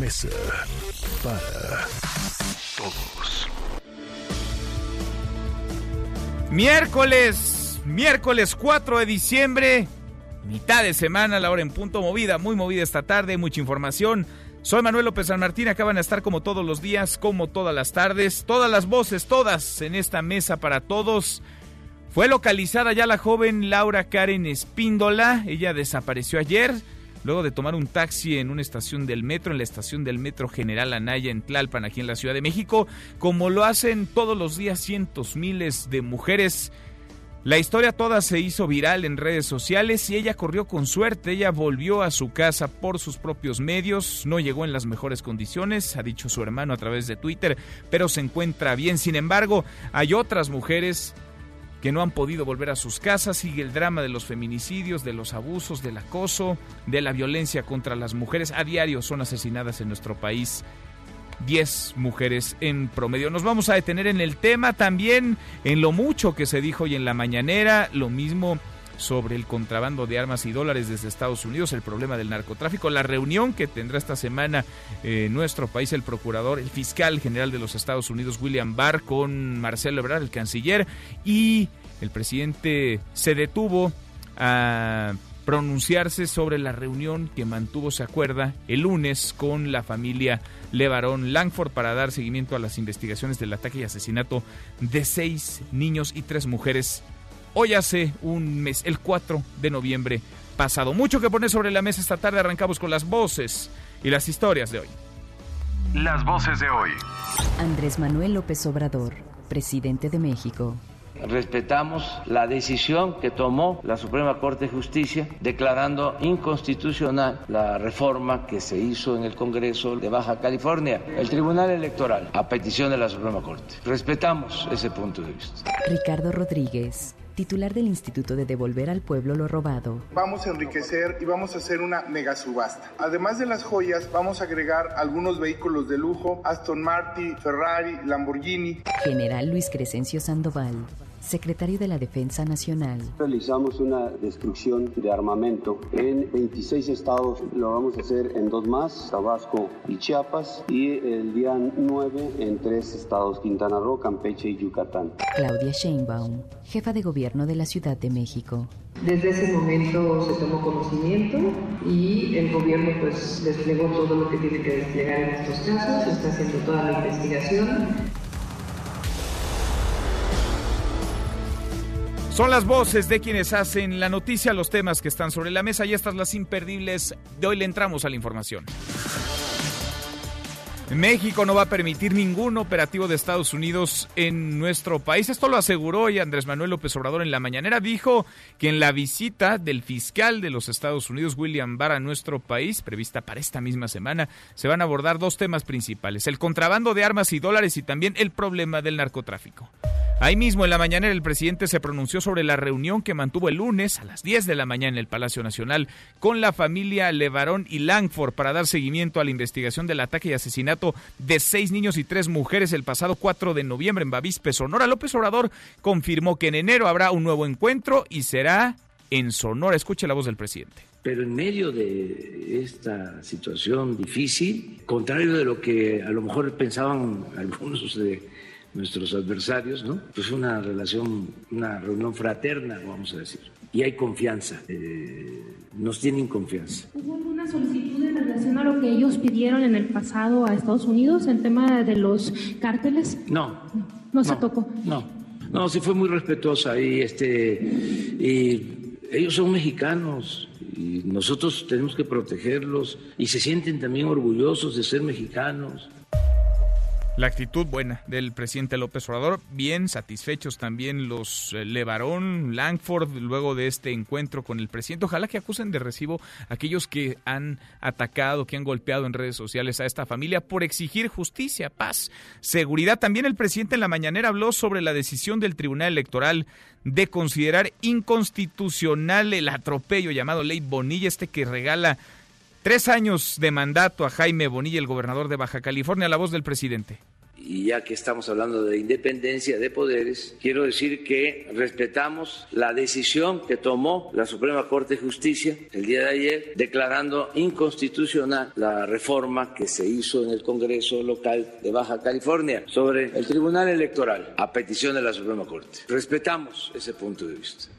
Mesa para Todos. Miércoles, miércoles 4 de diciembre, mitad de semana, la hora en punto movida, muy movida esta tarde, mucha información. Soy Manuel López San Martín, acaban de estar como todos los días, como todas las tardes, todas las voces, todas en esta mesa para todos. Fue localizada ya la joven Laura Karen Espíndola, ella desapareció ayer. Luego de tomar un taxi en una estación del metro, en la estación del metro General Anaya en Tlalpan, aquí en la Ciudad de México, como lo hacen todos los días cientos, miles de mujeres. La historia toda se hizo viral en redes sociales y ella corrió con suerte. Ella volvió a su casa por sus propios medios. No llegó en las mejores condiciones, ha dicho su hermano a través de Twitter, pero se encuentra bien. Sin embargo, hay otras mujeres que no han podido volver a sus casas. Sigue el drama de los feminicidios, de los abusos, del acoso, de la violencia contra las mujeres. A diario son asesinadas en nuestro país 10 mujeres en promedio. Nos vamos a detener en el tema también, en lo mucho que se dijo hoy en la mañanera, lo mismo sobre el contrabando de armas y dólares desde Estados Unidos, el problema del narcotráfico, la reunión que tendrá esta semana eh, en nuestro país el procurador, el fiscal general de los Estados Unidos, William Barr, con Marcelo Ebrard, el canciller, y el presidente se detuvo a pronunciarse sobre la reunión que mantuvo, se acuerda, el lunes con la familia Levarón Langford para dar seguimiento a las investigaciones del ataque y asesinato de seis niños y tres mujeres hoy hace un mes, el 4 de noviembre pasado. Mucho que poner sobre la mesa esta tarde, arrancamos con las voces y las historias de hoy. Las voces de hoy. Andrés Manuel López Obrador, presidente de México. Respetamos la decisión que tomó la Suprema Corte de Justicia declarando inconstitucional la reforma que se hizo en el Congreso de Baja California, el Tribunal Electoral, a petición de la Suprema Corte. Respetamos ese punto de vista. Ricardo Rodríguez, titular del Instituto de Devolver al Pueblo lo Robado. Vamos a enriquecer y vamos a hacer una mega subasta. Además de las joyas, vamos a agregar algunos vehículos de lujo, Aston Martin, Ferrari, Lamborghini. General Luis Crescencio Sandoval, secretario de la Defensa Nacional. Realizamos una destrucción de armamento en 26 estados, lo vamos a hacer en dos más, Tabasco y Chiapas, y el día 9 en tres estados, Quintana Roo, Campeche y Yucatán. Claudia Sheinbaum, jefa de gobierno de la Ciudad de México. Desde ese momento se tomó conocimiento y el gobierno pues desplegó todo lo que tiene que desplegar en estos casos, está haciendo toda la investigación. Son las voces de quienes hacen la noticia, los temas que están sobre la mesa y estas las imperdibles. De hoy le entramos a la información. México no va a permitir ningún operativo de Estados Unidos en nuestro país. Esto lo aseguró hoy Andrés Manuel López Obrador en la mañanera. Dijo que en la visita del fiscal de los Estados Unidos, William Barr, a nuestro país, prevista para esta misma semana, se van a abordar dos temas principales. El contrabando de armas y dólares y también el problema del narcotráfico. Ahí mismo en la mañana el presidente se pronunció sobre la reunión que mantuvo el lunes a las 10 de la mañana en el Palacio Nacional con la familia Levarón y Langford para dar seguimiento a la investigación del ataque y asesinato de seis niños y tres mujeres el pasado 4 de noviembre en Bavispe, Sonora. López Obrador confirmó que en enero habrá un nuevo encuentro y será en Sonora. Escuche la voz del presidente. Pero en medio de esta situación difícil, contrario de lo que a lo mejor pensaban algunos de nuestros adversarios, ¿no? Pues una relación, una reunión fraterna, vamos a decir. Y hay confianza, eh, nos tienen confianza. ¿Hubo alguna solicitud en relación a lo que ellos pidieron en el pasado a Estados Unidos en tema de los cárteles? No. No, no se tocó. No, no, sí fue muy respetuosa y este, y ellos son mexicanos y nosotros tenemos que protegerlos y se sienten también orgullosos de ser mexicanos. La actitud buena del presidente López Obrador, bien satisfechos también los eh, Levarón, Langford, luego de este encuentro con el presidente. Ojalá que acusen de recibo a aquellos que han atacado, que han golpeado en redes sociales a esta familia por exigir justicia, paz, seguridad. También el presidente en la mañanera habló sobre la decisión del Tribunal Electoral de considerar inconstitucional el atropello llamado Ley Bonilla, este que regala Tres años de mandato a Jaime Bonilla, el gobernador de Baja California, la voz del presidente y ya que estamos hablando de independencia de poderes, quiero decir que respetamos la decisión que tomó la Suprema Corte de Justicia el día de ayer, declarando inconstitucional la reforma que se hizo en el Congreso local de Baja California sobre el Tribunal Electoral a petición de la Suprema Corte. Respetamos ese punto de vista.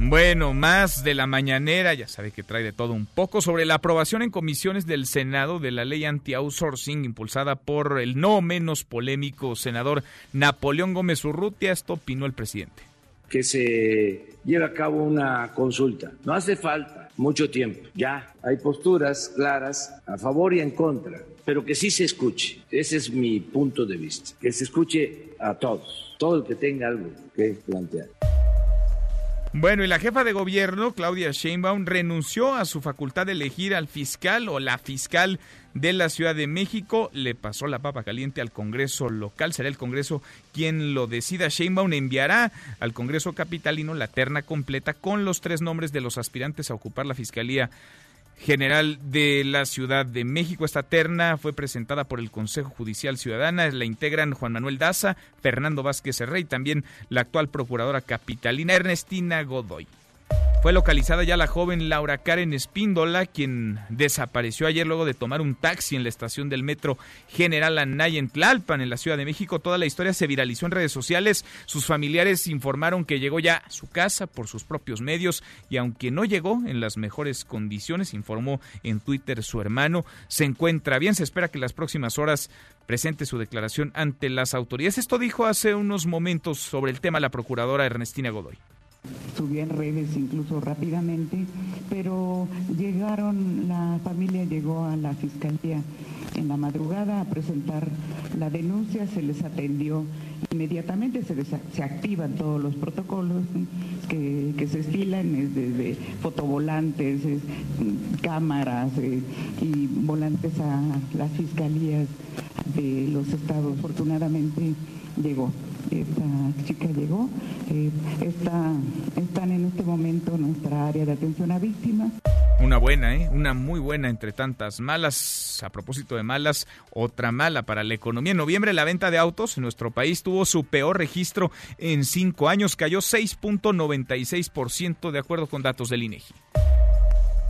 Bueno, más de la mañanera, ya sabe que trae de todo un poco, sobre la aprobación en comisiones del Senado de la ley anti-outsourcing impulsada por el no menos polémico senador Napoleón Gómez Urrutia. Esto opinó el presidente. Que se lleve a cabo una consulta. No hace falta mucho tiempo. Ya hay posturas claras a favor y en contra, pero que sí se escuche. Ese es mi punto de vista. Que se escuche a todos, todo el que tenga algo que plantear. Bueno, y la jefa de gobierno, Claudia Sheinbaum, renunció a su facultad de elegir al fiscal o la fiscal de la Ciudad de México. Le pasó la papa caliente al Congreso local. Será el Congreso quien lo decida. Sheinbaum enviará al Congreso capitalino la terna completa con los tres nombres de los aspirantes a ocupar la fiscalía General de la Ciudad de México. Esta terna fue presentada por el Consejo Judicial Ciudadana. La integran Juan Manuel Daza, Fernando Vázquez Herrey también la actual procuradora capitalina Ernestina Godoy. Fue localizada ya la joven Laura Karen Espíndola, quien desapareció ayer luego de tomar un taxi en la estación del metro General Anaya en Tlalpan, en la Ciudad de México. Toda la historia se viralizó en redes sociales. Sus familiares informaron que llegó ya a su casa por sus propios medios y aunque no llegó en las mejores condiciones, informó en Twitter su hermano, se encuentra bien. Se espera que en las próximas horas presente su declaración ante las autoridades. Esto dijo hace unos momentos sobre el tema la procuradora Ernestina Godoy subió en redes incluso rápidamente, pero llegaron, la familia llegó a la fiscalía en la madrugada a presentar la denuncia, se les atendió inmediatamente, se, se activan todos los protocolos que, se estilan desde fotovolantes, cámaras eh, y volantes a las fiscalías de los estados. Afortunadamente llegó esta chica llegó. Eh, está, están en este momento en nuestra área de atención a víctimas. Una buena, ¿eh? Una muy buena entre tantas malas. A propósito de malas, otra mala para la economía. En noviembre la venta de autos en nuestro país tuvo su peor registro en cinco años. Cayó 6.96% de acuerdo con datos del INEGI.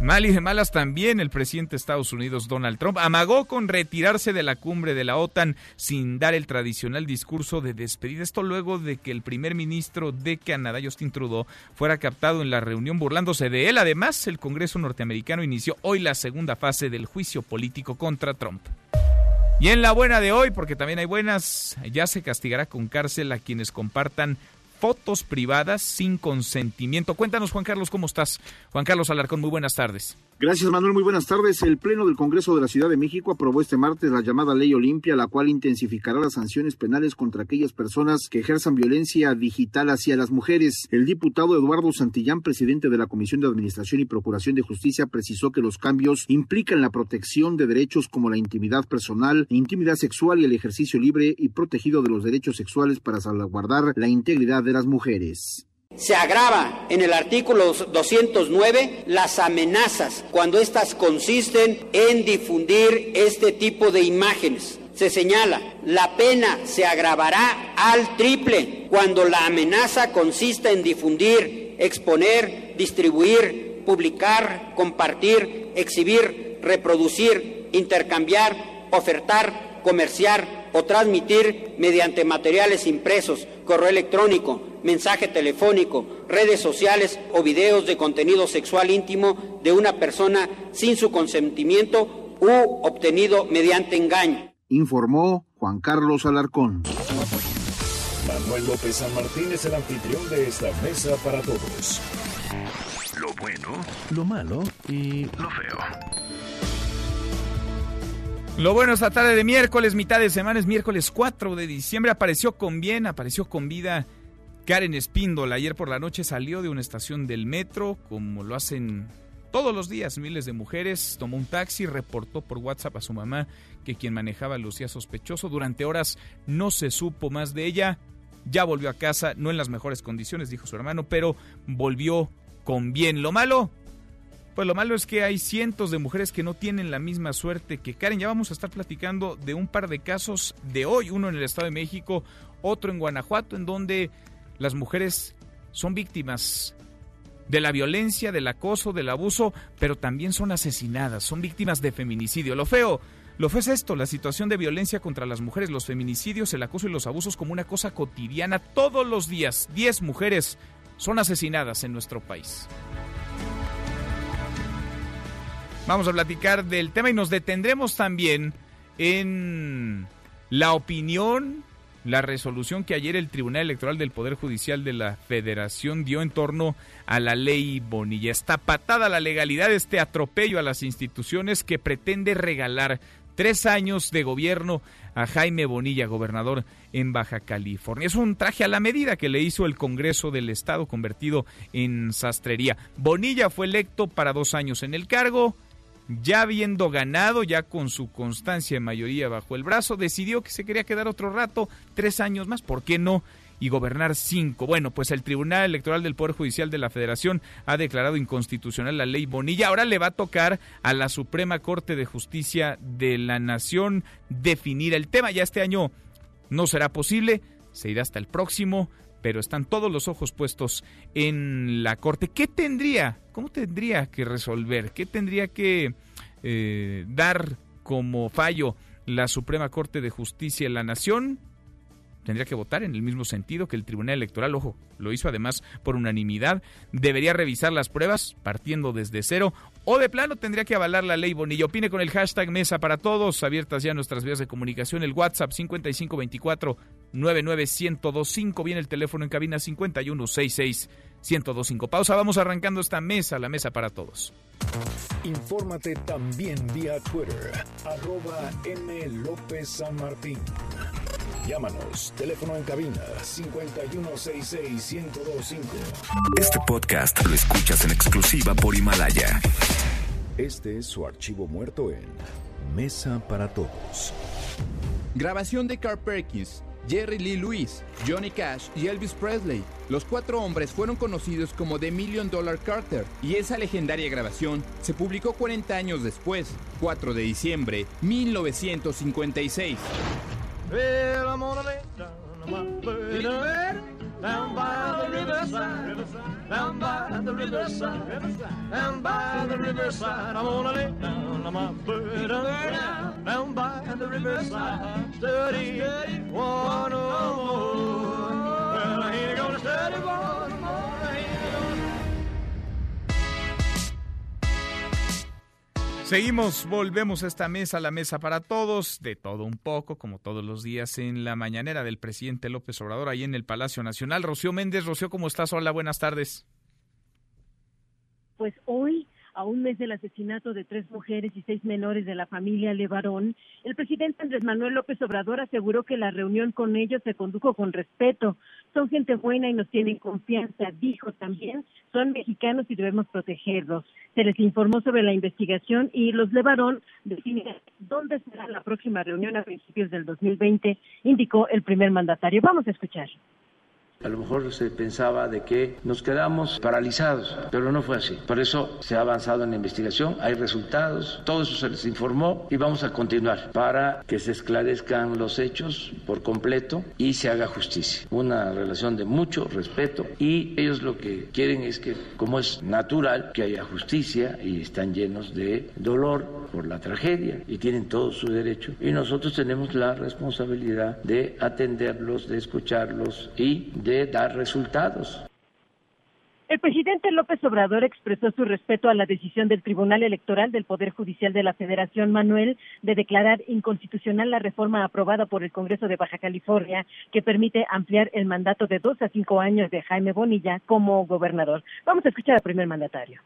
Mal y de malas también el presidente de Estados Unidos Donald Trump amagó con retirarse de la cumbre de la OTAN sin dar el tradicional discurso de despedida. Esto luego de que el primer ministro de Canadá, Justin Trudeau, fuera captado en la reunión burlándose de él. Además, el Congreso norteamericano inició hoy la segunda fase del juicio político contra Trump. Y en la buena de hoy, porque también hay buenas, ya se castigará con cárcel a quienes compartan fotos privadas sin consentimiento. Cuéntanos, Juan Carlos, ¿cómo estás? Juan Carlos Alarcón, muy buenas tardes. Gracias, Manuel. Muy buenas tardes. El Pleno del Congreso de la Ciudad de México aprobó este martes la llamada Ley Olimpia, la cual intensificará las sanciones penales contra aquellas personas que ejerzan violencia digital hacia las mujeres. El diputado Eduardo Santillán, presidente de la Comisión de Administración y Procuración de Justicia, precisó que los cambios implican la protección de derechos como la intimidad personal, intimidad sexual y el ejercicio libre y protegido de los derechos sexuales para salvaguardar la integridad de las mujeres. Se agrava en el artículo 209 las amenazas cuando éstas consisten en difundir este tipo de imágenes. Se señala, la pena se agravará al triple cuando la amenaza consista en difundir, exponer, distribuir, publicar, compartir, exhibir, reproducir, intercambiar, ofertar, comerciar o transmitir mediante materiales impresos, correo electrónico, mensaje telefónico, redes sociales o videos de contenido sexual íntimo de una persona sin su consentimiento u obtenido mediante engaño. Informó Juan Carlos Alarcón. Manuel López San Martín es el anfitrión de esta mesa para todos. Lo bueno, lo malo y lo feo. Lo bueno esta tarde de miércoles, mitad de semana, es miércoles 4 de diciembre. Apareció con bien, apareció con vida Karen Espíndola. Ayer por la noche salió de una estación del metro, como lo hacen todos los días miles de mujeres. Tomó un taxi, reportó por WhatsApp a su mamá que quien manejaba lucía sospechoso. Durante horas no se supo más de ella. Ya volvió a casa, no en las mejores condiciones, dijo su hermano, pero volvió con bien. Lo malo, pues lo malo es que hay cientos de mujeres que no tienen la misma suerte que Karen. Ya vamos a estar platicando de un par de casos de hoy, uno en el Estado de México, otro en Guanajuato, en donde las mujeres son víctimas de la violencia, del acoso, del abuso, pero también son asesinadas, son víctimas de feminicidio. Lo feo, lo feo es esto, la situación de violencia contra las mujeres, los feminicidios, el acoso y los abusos como una cosa cotidiana. Todos los días, 10 mujeres son asesinadas en nuestro país. Vamos a platicar del tema y nos detendremos también en la opinión, la resolución que ayer el Tribunal Electoral del Poder Judicial de la Federación dio en torno a la ley Bonilla. Está patada la legalidad este atropello a las instituciones que pretende regalar tres años de gobierno a Jaime Bonilla, gobernador en Baja California. Es un traje a la medida que le hizo el Congreso del Estado convertido en sastrería. Bonilla fue electo para dos años en el cargo ya habiendo ganado, ya con su constancia de mayoría bajo el brazo, decidió que se quería quedar otro rato, tres años más, ¿por qué no? y gobernar cinco. Bueno, pues el Tribunal Electoral del Poder Judicial de la Federación ha declarado inconstitucional la ley Bonilla. Ahora le va a tocar a la Suprema Corte de Justicia de la Nación definir el tema. Ya este año no será posible, se irá hasta el próximo, pero están todos los ojos puestos en la Corte. ¿Qué tendría, cómo tendría que resolver? ¿Qué tendría que eh, dar como fallo la Suprema Corte de Justicia de la Nación? tendría que votar en el mismo sentido que el Tribunal Electoral, ojo, lo hizo además por unanimidad, debería revisar las pruebas partiendo desde cero o de plano tendría que avalar la ley Bonilla. Opine con el hashtag Mesa para Todos, abiertas ya nuestras vías de comunicación, el WhatsApp 5524 99125, viene el teléfono en cabina 5166 1025. Pausa, vamos arrancando esta mesa, la Mesa para Todos. Infórmate también vía Twitter, arroba M. López San Martín. Llámanos, teléfono en cabina 5166-1025. Este podcast lo escuchas en exclusiva por Himalaya. Este es su archivo muerto en Mesa para Todos. Grabación de Carl Perkins, Jerry Lee Lewis, Johnny Cash y Elvis Presley. Los cuatro hombres fueron conocidos como The Million Dollar Carter y esa legendaria grabación se publicó 40 años después, 4 de diciembre 1956. Well, down down by the riverside, down by the riverside, down. I'm gonna lay down my bed down by the riverside, study one oh more. Well, I ain't gonna study one Seguimos, volvemos a esta mesa, la mesa para todos, de todo un poco, como todos los días en la mañanera del presidente López Obrador, ahí en el Palacio Nacional. Rocío Méndez, Rocío, ¿cómo estás? Hola, buenas tardes. Pues hoy a un mes del asesinato de tres mujeres y seis menores de la familia Levarón, el presidente Andrés Manuel López Obrador aseguró que la reunión con ellos se condujo con respeto. Son gente buena y nos tienen confianza. Dijo también, son mexicanos y debemos protegerlos. Se les informó sobre la investigación y los Levarón definirán dónde será la próxima reunión a principios del 2020, indicó el primer mandatario. Vamos a escuchar. A lo mejor se pensaba de que nos quedamos paralizados, pero no fue así. Por eso se ha avanzado en la investigación, hay resultados, todo eso se les informó y vamos a continuar para que se esclarezcan los hechos por completo y se haga justicia. Una relación de mucho respeto y ellos lo que quieren es que, como es natural, que haya justicia y están llenos de dolor por la tragedia y tienen todo su derecho y nosotros tenemos la responsabilidad de atenderlos, de escucharlos y de dar resultados. El presidente López Obrador expresó su respeto a la decisión del Tribunal Electoral del Poder Judicial de la Federación Manuel de declarar inconstitucional la reforma aprobada por el Congreso de Baja California que permite ampliar el mandato de dos a cinco años de Jaime Bonilla como gobernador. Vamos a escuchar al primer mandatario.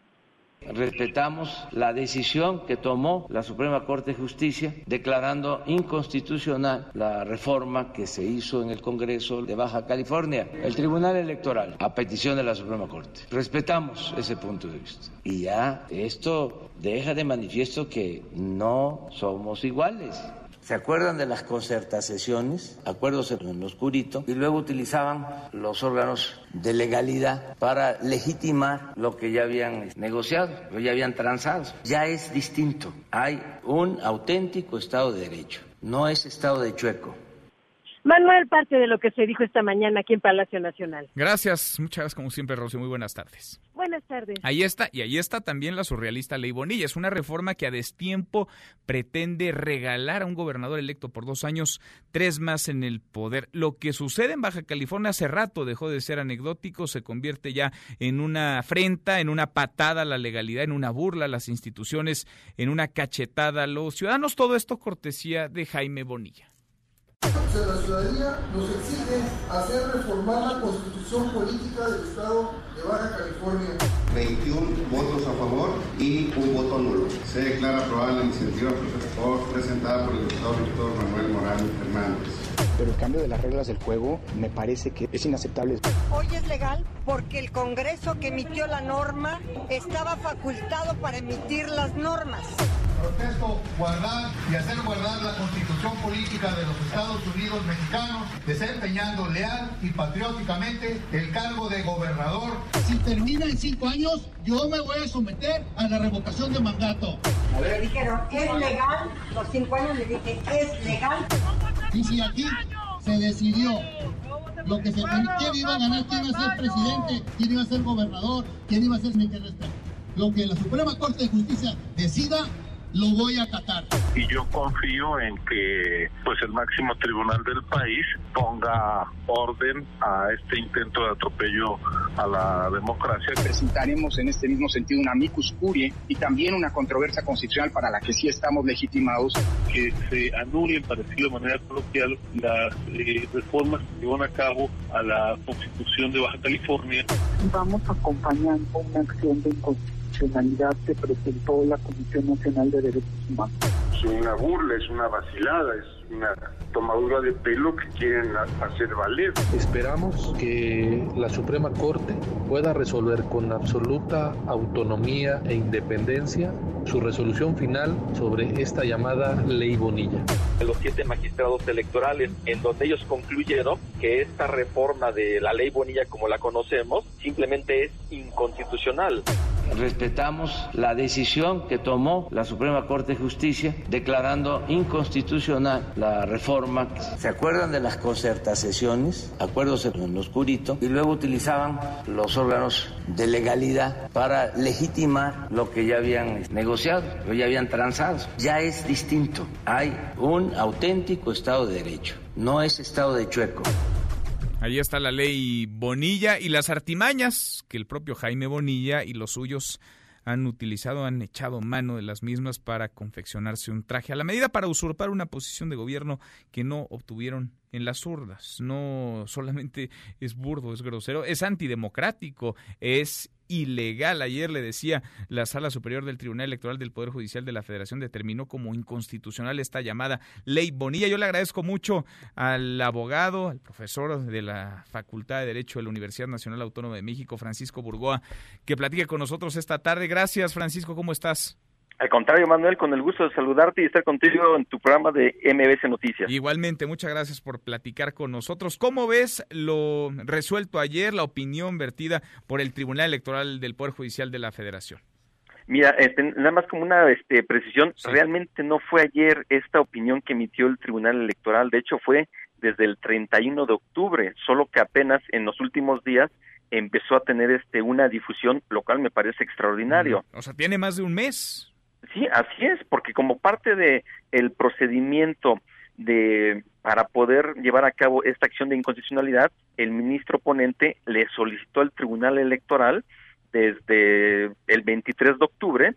Respetamos la decisión que tomó la Suprema Corte de Justicia declarando inconstitucional la reforma que se hizo en el Congreso de Baja California, el Tribunal Electoral, a petición de la Suprema Corte. Respetamos ese punto de vista. Y ya esto deja de manifiesto que no somos iguales. ¿Se acuerdan de las concertaciones? Acuerdos en lo oscurito. Y luego utilizaban los órganos de legalidad para legitimar lo que ya habían negociado, lo ya habían transado. Ya es distinto. Hay un auténtico Estado de Derecho. No es Estado de chueco. Manuel, parte de lo que se dijo esta mañana aquí en Palacio Nacional. Gracias, muchas gracias como siempre, Rocío. Muy buenas tardes. Buenas tardes. Ahí está, y ahí está también la surrealista Ley Bonilla. Es una reforma que a destiempo pretende regalar a un gobernador electo por dos años, tres más en el poder. Lo que sucede en Baja California hace rato dejó de ser anecdótico, se convierte ya en una afrenta, en una patada a la legalidad, en una burla a las instituciones, en una cachetada a los ciudadanos. Todo esto cortesía de Jaime Bonilla la ciudadanía nos exige hacer reformar la constitución política del Estado de Baja California. 21 votos a favor y un voto nulo. Se declara aprobada la iniciativa presentada por el diputado Víctor Manuel Morán Hernández. Pero el cambio de las reglas del juego me parece que es inaceptable. Hoy es legal porque el Congreso que emitió la norma estaba facultado para emitir las normas protesto guardar y hacer guardar la constitución política de los Estados Unidos mexicanos, desempeñando leal y patrióticamente el cargo de gobernador. Si termina en cinco años, yo me voy a someter a la revocación de mandato. Me dijeron, ¿es legal? Los cinco años le dije, ¿es legal? Y si aquí se decidió lo que se quién iba a ganar, quién iba a ser presidente, quién iba a ser gobernador, quién iba a ser secretario. Lo que la Suprema Corte de Justicia decida, lo voy a acatar. Y yo confío en que pues el máximo tribunal del país ponga orden a este intento de atropello a la democracia. Presentaremos en este mismo sentido una amicus curiae y también una controversia constitucional para la que sí estamos legitimados. Que se anulen, para decirlo de manera coloquial, las eh, reformas que llevan a cabo a la Constitución de Baja California. Vamos acompañando una acción de inconstitucionalidad que presentó la Comisión Nacional de Derechos Humanos. Es una burla, es una vacilada, es una tomadura de pelo que quieren hacer valer. Esperamos que la Suprema Corte pueda resolver con absoluta autonomía e independencia su resolución final sobre esta llamada ley Bonilla. Los siete magistrados electorales, en donde ellos concluyeron que esta reforma de la ley Bonilla como la conocemos simplemente es inconstitucional. Respetamos la decisión que tomó la Suprema Corte de Justicia declarando inconstitucional la reforma. ¿Se acuerdan de las concertaciones? Acuerdos en lo oscurito. Y luego utilizaban los órganos de legalidad para legitimar lo que ya habían negociado, lo ya habían transado. Ya es distinto. Hay un auténtico Estado de Derecho. No es Estado de chueco. Ahí está la ley Bonilla y las artimañas que el propio Jaime Bonilla y los suyos han utilizado, han echado mano de las mismas para confeccionarse un traje a la medida para usurpar una posición de gobierno que no obtuvieron en las urnas. No solamente es burdo, es grosero, es antidemocrático, es ilegal. Ayer le decía la Sala Superior del Tribunal Electoral del Poder Judicial de la Federación determinó como inconstitucional esta llamada ley Bonilla. Yo le agradezco mucho al abogado, al profesor de la Facultad de Derecho de la Universidad Nacional Autónoma de México, Francisco Burgoa, que platique con nosotros esta tarde. Gracias, Francisco, ¿cómo estás? Al contrario, Manuel, con el gusto de saludarte y estar contigo en tu programa de MBC Noticias. Igualmente, muchas gracias por platicar con nosotros. ¿Cómo ves lo resuelto ayer, la opinión vertida por el Tribunal Electoral del Poder Judicial de la Federación? Mira, este, nada más como una este, precisión, realmente no fue ayer esta opinión que emitió el Tribunal Electoral, de hecho fue desde el 31 de octubre, solo que apenas en los últimos días empezó a tener este una difusión, lo cual me parece extraordinario. O sea, tiene más de un mes. Sí, así es, porque como parte de el procedimiento de para poder llevar a cabo esta acción de inconstitucionalidad, el ministro ponente le solicitó al Tribunal Electoral desde el 23 de octubre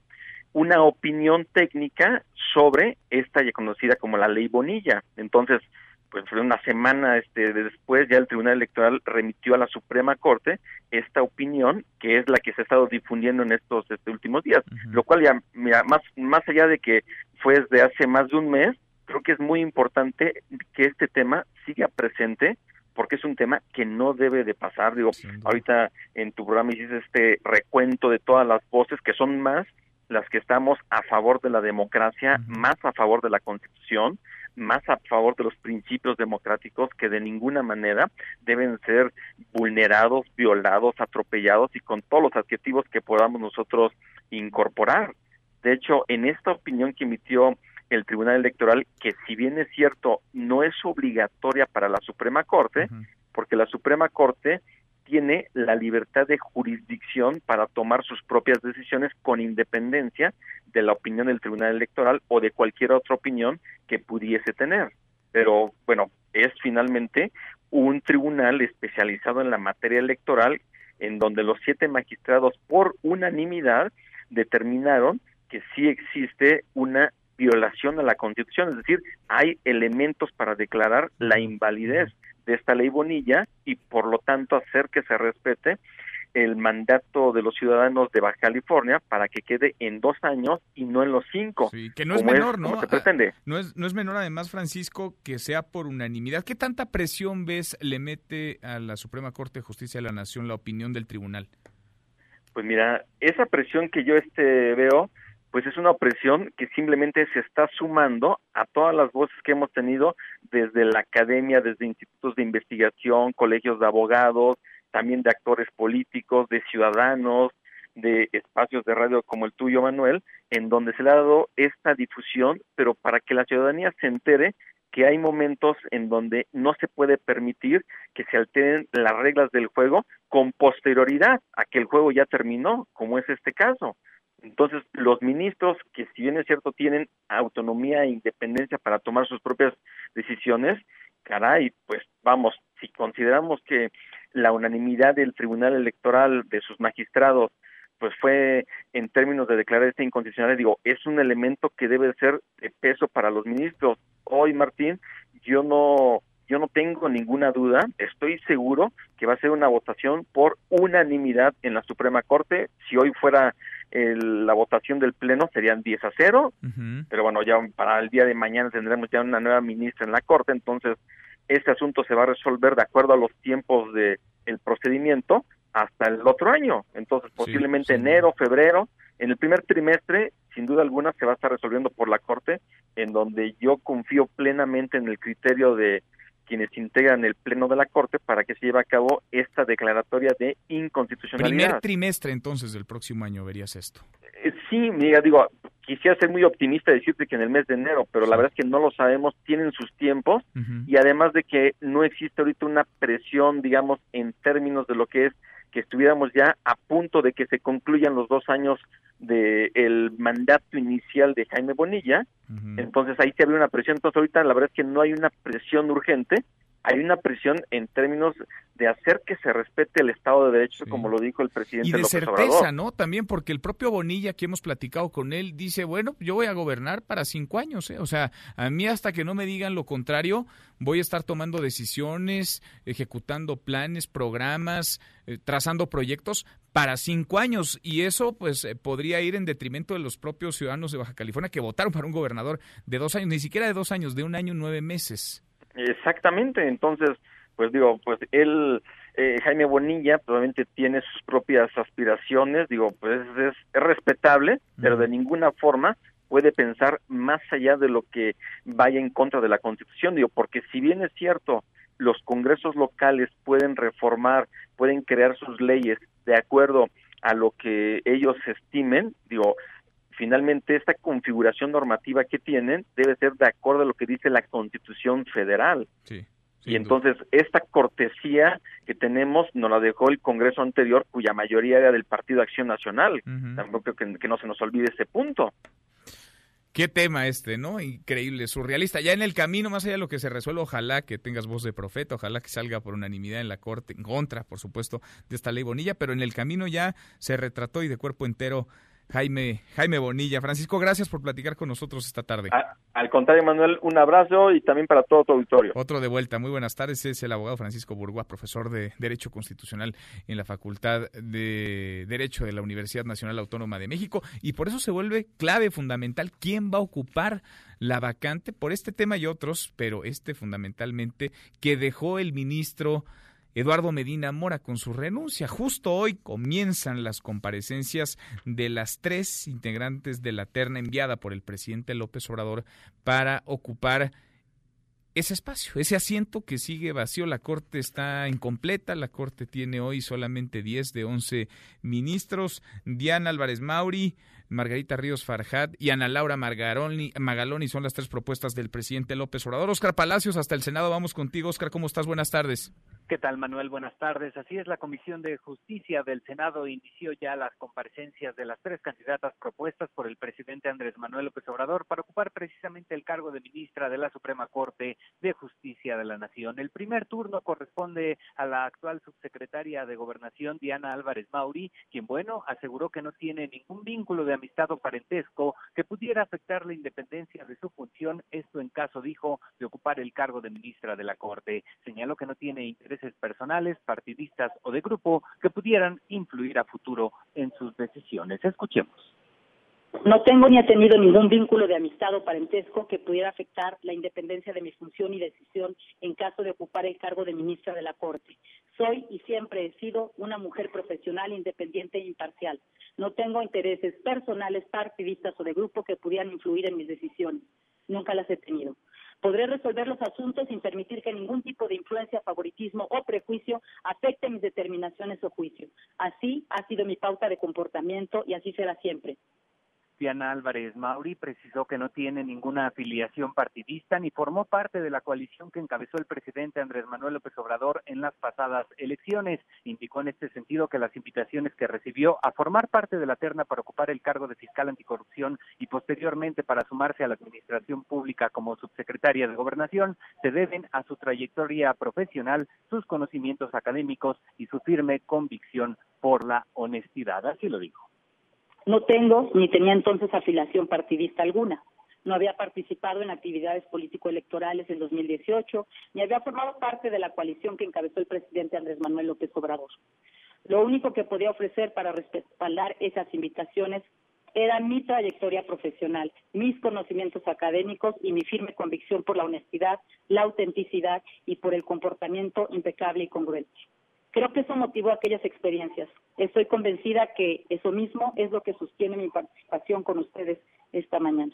una opinión técnica sobre esta ya conocida como la ley Bonilla. Entonces, pues fue una semana este, después ya el Tribunal Electoral remitió a la Suprema Corte esta opinión que es la que se ha estado difundiendo en estos este, últimos días, lo cual ya mira, más más allá de que fue desde hace más de un mes, creo que es muy importante que este tema siga presente porque es un tema que no debe de pasar. Digo, ahorita en tu programa hiciste este recuento de todas las voces que son más las que estamos a favor de la democracia, más a favor de la Constitución, más a favor de los principios democráticos que de ninguna manera deben ser vulnerados, violados, atropellados y con todos los adjetivos que podamos nosotros incorporar. De hecho, en esta opinión que emitió el Tribunal Electoral, que si bien es cierto, no es obligatoria para la Suprema Corte, porque la Suprema Corte tiene la libertad de jurisdicción para tomar sus propias decisiones con independencia de la opinión del Tribunal Electoral o de cualquier otra opinión que pudiese tener. Pero bueno, es finalmente un tribunal especializado en la materia electoral en donde los siete magistrados por unanimidad determinaron que sí existe una violación a la Constitución, es decir, hay elementos para declarar la invalidez de esta ley Bonilla y por lo tanto hacer que se respete el mandato de los ciudadanos de Baja California para que quede en dos años y no en los cinco. Sí, que no es menor, ¿no? Se pretende. No es, no es menor, además, Francisco, que sea por unanimidad. ¿Qué tanta presión ves le mete a la Suprema Corte de Justicia de la Nación la opinión del tribunal? Pues mira, esa presión que yo este veo, pues es una presión que simplemente se está sumando a todas las voces que hemos tenido desde la academia, desde institutos de investigación, colegios de abogados, también de actores políticos, de ciudadanos, de espacios de radio como el tuyo, Manuel, en donde se le ha dado esta difusión, pero para que la ciudadanía se entere que hay momentos en donde no se puede permitir que se alteren las reglas del juego con posterioridad a que el juego ya terminó, como es este caso. Entonces, los ministros, que si bien es cierto tienen autonomía e independencia para tomar sus propias decisiones, caray, pues vamos, si consideramos que la unanimidad del Tribunal Electoral de sus magistrados pues fue en términos de declarar esta inconstitucionalidad, digo, es un elemento que debe ser de peso para los ministros. Hoy, Martín, yo no yo no tengo ninguna duda, estoy seguro que va a ser una votación por unanimidad en la Suprema Corte. Si hoy fuera la votación del Pleno serían 10 a 0, pero bueno, ya para el día de mañana tendremos ya una nueva ministra en la Corte, entonces este asunto se va a resolver de acuerdo a los tiempos de el procedimiento hasta el otro año. Entonces, posiblemente enero, febrero, en el primer trimestre, sin duda alguna, se va a estar resolviendo por la Corte, en donde yo confío plenamente en el criterio de quienes integran el Pleno de la Corte para que se lleve a cabo esta declaratoria de inconstitucionalidad. Primer trimestre entonces del próximo año verías esto. Eh, sí, mira, digo, quisiera ser muy optimista y decirte que en el mes de enero, pero la verdad es que no lo sabemos, tienen sus tiempos y además de que no existe ahorita una presión, digamos, en términos de lo que es que estuviéramos ya a punto de que se concluyan los dos años del el mandato inicial de Jaime Bonilla, entonces ahí se había una presión, entonces ahorita la verdad es que no hay una presión urgente, hay una presión en términos de hacer que se respete el Estado de Derecho, como lo dijo el presidente. Y de certeza, ¿no? También porque el propio Bonilla, que hemos platicado con él, dice, bueno, yo voy a gobernar para cinco años, ¿eh? O sea, a mí hasta que no me digan lo contrario, voy a estar tomando decisiones, ejecutando planes, programas, eh, trazando proyectos para cinco años. Y eso, pues, eh, podría ir en detrimento de los propios ciudadanos de Baja California que votaron para un gobernador de dos años, ni siquiera de dos años, de un año nueve meses. Exactamente, entonces, pues digo, pues él, eh, Jaime Bonilla, probablemente tiene sus propias aspiraciones, digo, pues es, es respetable, pero de ninguna forma puede pensar más allá de lo que vaya en contra de la Constitución, digo, porque si bien es cierto, los congresos locales pueden reformar, pueden crear sus leyes de acuerdo a lo que ellos estimen, digo, finalmente esta configuración normativa que tienen debe ser de acuerdo a lo que dice la Constitución Federal. y entonces esta cortesía que tenemos nos la dejó el Congreso anterior, cuya mayoría era del Partido Acción Nacional. Tampoco creo que, no se nos olvide ese punto. Qué tema este, ¿no? Increíble, surrealista. Ya en el camino, más allá de lo que se resuelve, ojalá que tengas voz de profeta, ojalá que salga por unanimidad en la Corte, en contra, por supuesto, de esta ley Bonilla, pero en el camino ya se retrató y de cuerpo entero Jaime, Jaime Bonilla. Francisco, gracias por platicar con nosotros esta tarde. al contrario, Manuel, un abrazo y también para todo tu auditorio. Otro de vuelta. Muy buenas tardes. Es el abogado Francisco Burgua, profesor de Derecho Constitucional en la Facultad de Derecho de la Universidad Nacional Autónoma de México. Y por eso se vuelve clave, fundamental, quién va a ocupar la vacante por este tema y otros, pero este fundamentalmente que dejó el ministro Eduardo Medina Mora con su renuncia. Justo hoy comienzan las comparecencias de las tres integrantes de la terna enviada por el presidente López Obrador para ocupar ese espacio, ese asiento que sigue vacío. La Corte está incompleta. La Corte tiene hoy solamente 10 de 11 ministros. Diana Álvarez Mauri, Margarita Ríos Farjat y Ana Laura Margaroni, Magaloni son las tres propuestas del presidente López Obrador. Oscar Palacios, hasta el Senado. Vamos contigo. Oscar, ¿cómo estás? Buenas tardes. ¿Qué tal, Manuel? Buenas tardes. Así es, la Comisión de Justicia del Senado inició ya las comparecencias de las tres candidatas propuestas por el presidente Andrés Manuel López Obrador para ocupar precisamente el cargo de ministra de la Suprema Corte de Justicia de la Nación. El primer turno corresponde a la actual subsecretaria de Gobernación, Diana Álvarez Mauri, quien, bueno, aseguró que no tiene ningún vínculo de amistad o parentesco que pudiera afectar la independencia de su función, esto en caso, dijo, de ocupar el cargo de ministra de la Corte. Señaló que no tiene interés personales, partidistas o de grupo que pudieran influir a futuro en sus decisiones. Escuchemos. No tengo ni he tenido ningún vínculo de amistad o parentesco que pudiera afectar la independencia de mi función y decisión en caso de ocupar el cargo de ministra de la Corte. Soy y siempre he sido una mujer profesional, independiente e imparcial. No tengo intereses personales, partidistas o de grupo que pudieran influir en mis decisiones. Nunca las he tenido. Podré resolver los asuntos sin permitir que ningún tipo de influencia, favoritismo o prejuicio afecte mis determinaciones o juicios. Así ha sido mi pauta de comportamiento y así será siempre. Diana Álvarez Mauri precisó que no tiene ninguna afiliación partidista ni formó parte de la coalición que encabezó el presidente Andrés Manuel López Obrador en las pasadas elecciones. Indicó en este sentido que las invitaciones que recibió a formar parte de la terna para ocupar el cargo de fiscal anticorrupción y posteriormente para sumarse a la administración pública como subsecretaria de Gobernación se deben a su trayectoria profesional, sus conocimientos académicos y su firme convicción por la honestidad. Así lo dijo. No tengo ni tenía entonces afiliación partidista alguna. No había participado en actividades político-electorales en 2018, ni había formado parte de la coalición que encabezó el presidente Andrés Manuel López Obrador. Lo único que podía ofrecer para respaldar esas invitaciones era mi trayectoria profesional, mis conocimientos académicos y mi firme convicción por la honestidad, la autenticidad y por el comportamiento impecable y congruente. Creo que eso motivó aquellas experiencias. Estoy convencida que eso mismo es lo que sostiene mi participación con ustedes esta mañana.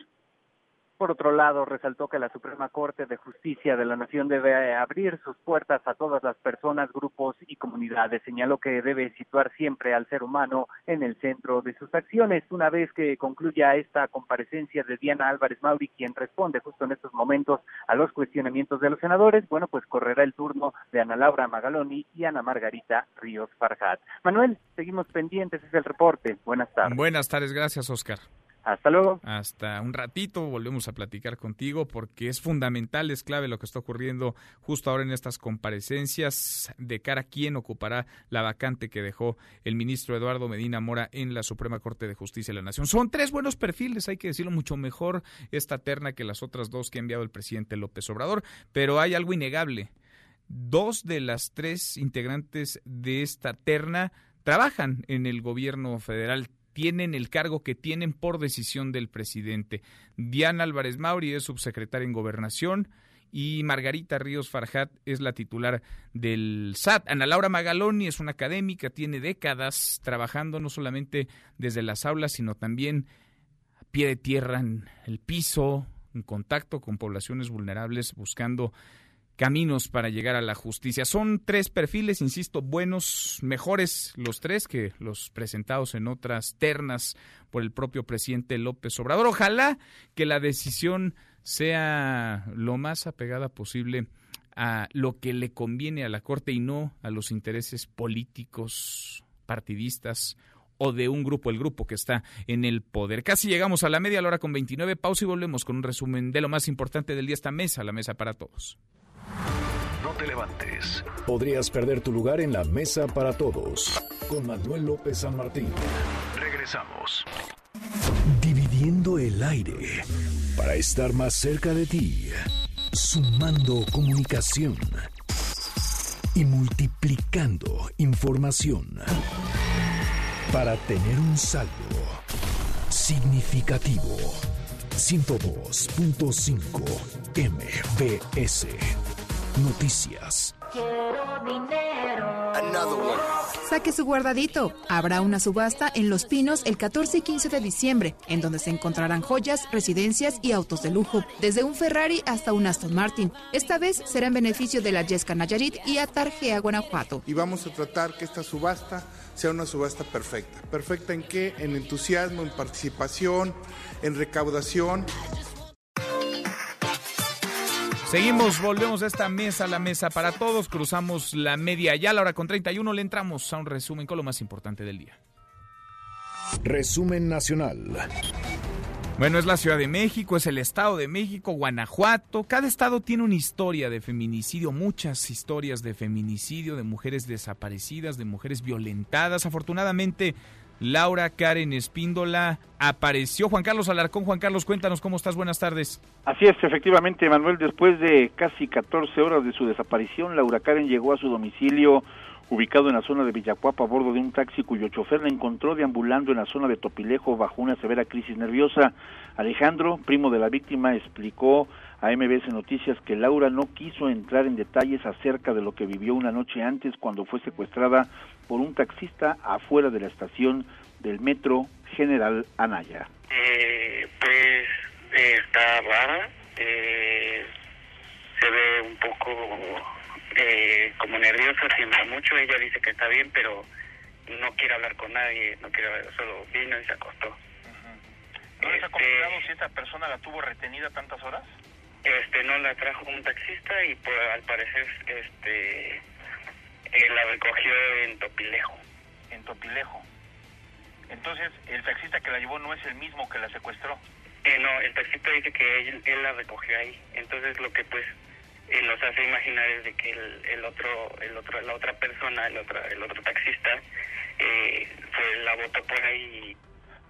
Por otro lado, resaltó que la Suprema Corte de Justicia de la Nación debe abrir sus puertas a todas las personas, grupos y comunidades. Señaló que debe situar siempre al ser humano en el centro de sus acciones. Una vez que concluya esta comparecencia de Diana Álvarez Mauri, quien responde justo en estos momentos a los cuestionamientos de los senadores, bueno, pues correrá el turno de Ana Laura Magaloni y Ana Margarita Ríos Farjat. Manuel, seguimos pendientes, es el reporte. Buenas tardes. Buenas tardes, gracias, Oscar. Hasta luego. Hasta un ratito volvemos a platicar contigo porque es fundamental, es clave lo que está ocurriendo justo ahora en estas comparecencias de cara a quién ocupará la vacante que dejó el ministro Eduardo Medina Mora en la Suprema Corte de Justicia de la Nación. Son tres buenos perfiles, hay que decirlo mucho mejor esta terna que las otras dos que ha enviado el presidente López Obrador, pero hay algo innegable. Dos de las tres integrantes de esta terna trabajan en el gobierno federal tienen el cargo que tienen por decisión del presidente. Diana Álvarez Mauri es subsecretaria en Gobernación y Margarita Ríos Farjat es la titular del SAT. Ana Laura Magaloni es una académica, tiene décadas trabajando no solamente desde las aulas, sino también a pie de tierra en el piso, en contacto con poblaciones vulnerables, buscando caminos para llegar a la justicia. Son tres perfiles, insisto, buenos, mejores los tres que los presentados en otras ternas por el propio presidente López Obrador. Ojalá que la decisión sea lo más apegada posible a lo que le conviene a la Corte y no a los intereses políticos, partidistas o de un grupo, el grupo que está en el poder. Casi llegamos a la media hora con 29, pausa y volvemos con un resumen de lo más importante del día, esta mesa, la mesa para todos. No te levantes. Podrías perder tu lugar en la mesa para todos. Con Manuel López San Martín. Regresamos. Dividiendo el aire para estar más cerca de ti. Sumando comunicación y multiplicando información para tener un saldo significativo. 102.5 MBS Noticias. Quiero dinero. Saque su guardadito. Habrá una subasta en Los Pinos el 14 y 15 de diciembre, en donde se encontrarán joyas, residencias y autos de lujo, desde un Ferrari hasta un Aston Martin. Esta vez será en beneficio de la Yesca Nayarit y Atarjea, Guanajuato. Y vamos a tratar que esta subasta sea una subasta perfecta. ¿Perfecta en qué? En entusiasmo, en participación, en recaudación. Seguimos, volvemos a esta mesa, la mesa para todos, cruzamos la media ya la hora con 31, le entramos a un resumen con lo más importante del día. Resumen nacional. Bueno, es la Ciudad de México, es el Estado de México, Guanajuato. Cada estado tiene una historia de feminicidio, muchas historias de feminicidio, de mujeres desaparecidas, de mujeres violentadas. Afortunadamente, Laura Karen Espíndola apareció. Juan Carlos Alarcón, Juan Carlos, cuéntanos cómo estás, buenas tardes. Así es, efectivamente, Manuel, después de casi 14 horas de su desaparición, Laura Karen llegó a su domicilio ubicado en la zona de Villacuapa a bordo de un taxi cuyo chofer la encontró deambulando en la zona de Topilejo bajo una severa crisis nerviosa. Alejandro, primo de la víctima, explicó a MBS Noticias que Laura no quiso entrar en detalles acerca de lo que vivió una noche antes cuando fue secuestrada por un taxista afuera de la estación del metro General Anaya. Eh, pues eh, está rara, eh, se ve un poco eh, como nerviosa, siembra mucho, ella dice que está bien, pero no quiere hablar con nadie, no quiere hablar, solo vino y se acostó. ¿No les ha comentado si esta persona la tuvo retenida tantas horas? Este, no la trajo un taxista y pues, al parecer este eh, la recogió en Topilejo. En Topilejo. Entonces, el taxista que la llevó no es el mismo que la secuestró. Eh, no, el taxista dice que él, él la recogió ahí. Entonces, lo que pues eh, nos hace imaginar es de que el, el otro, el otro, la otra persona, el otro, el otro taxista, eh, fue la botó por ahí.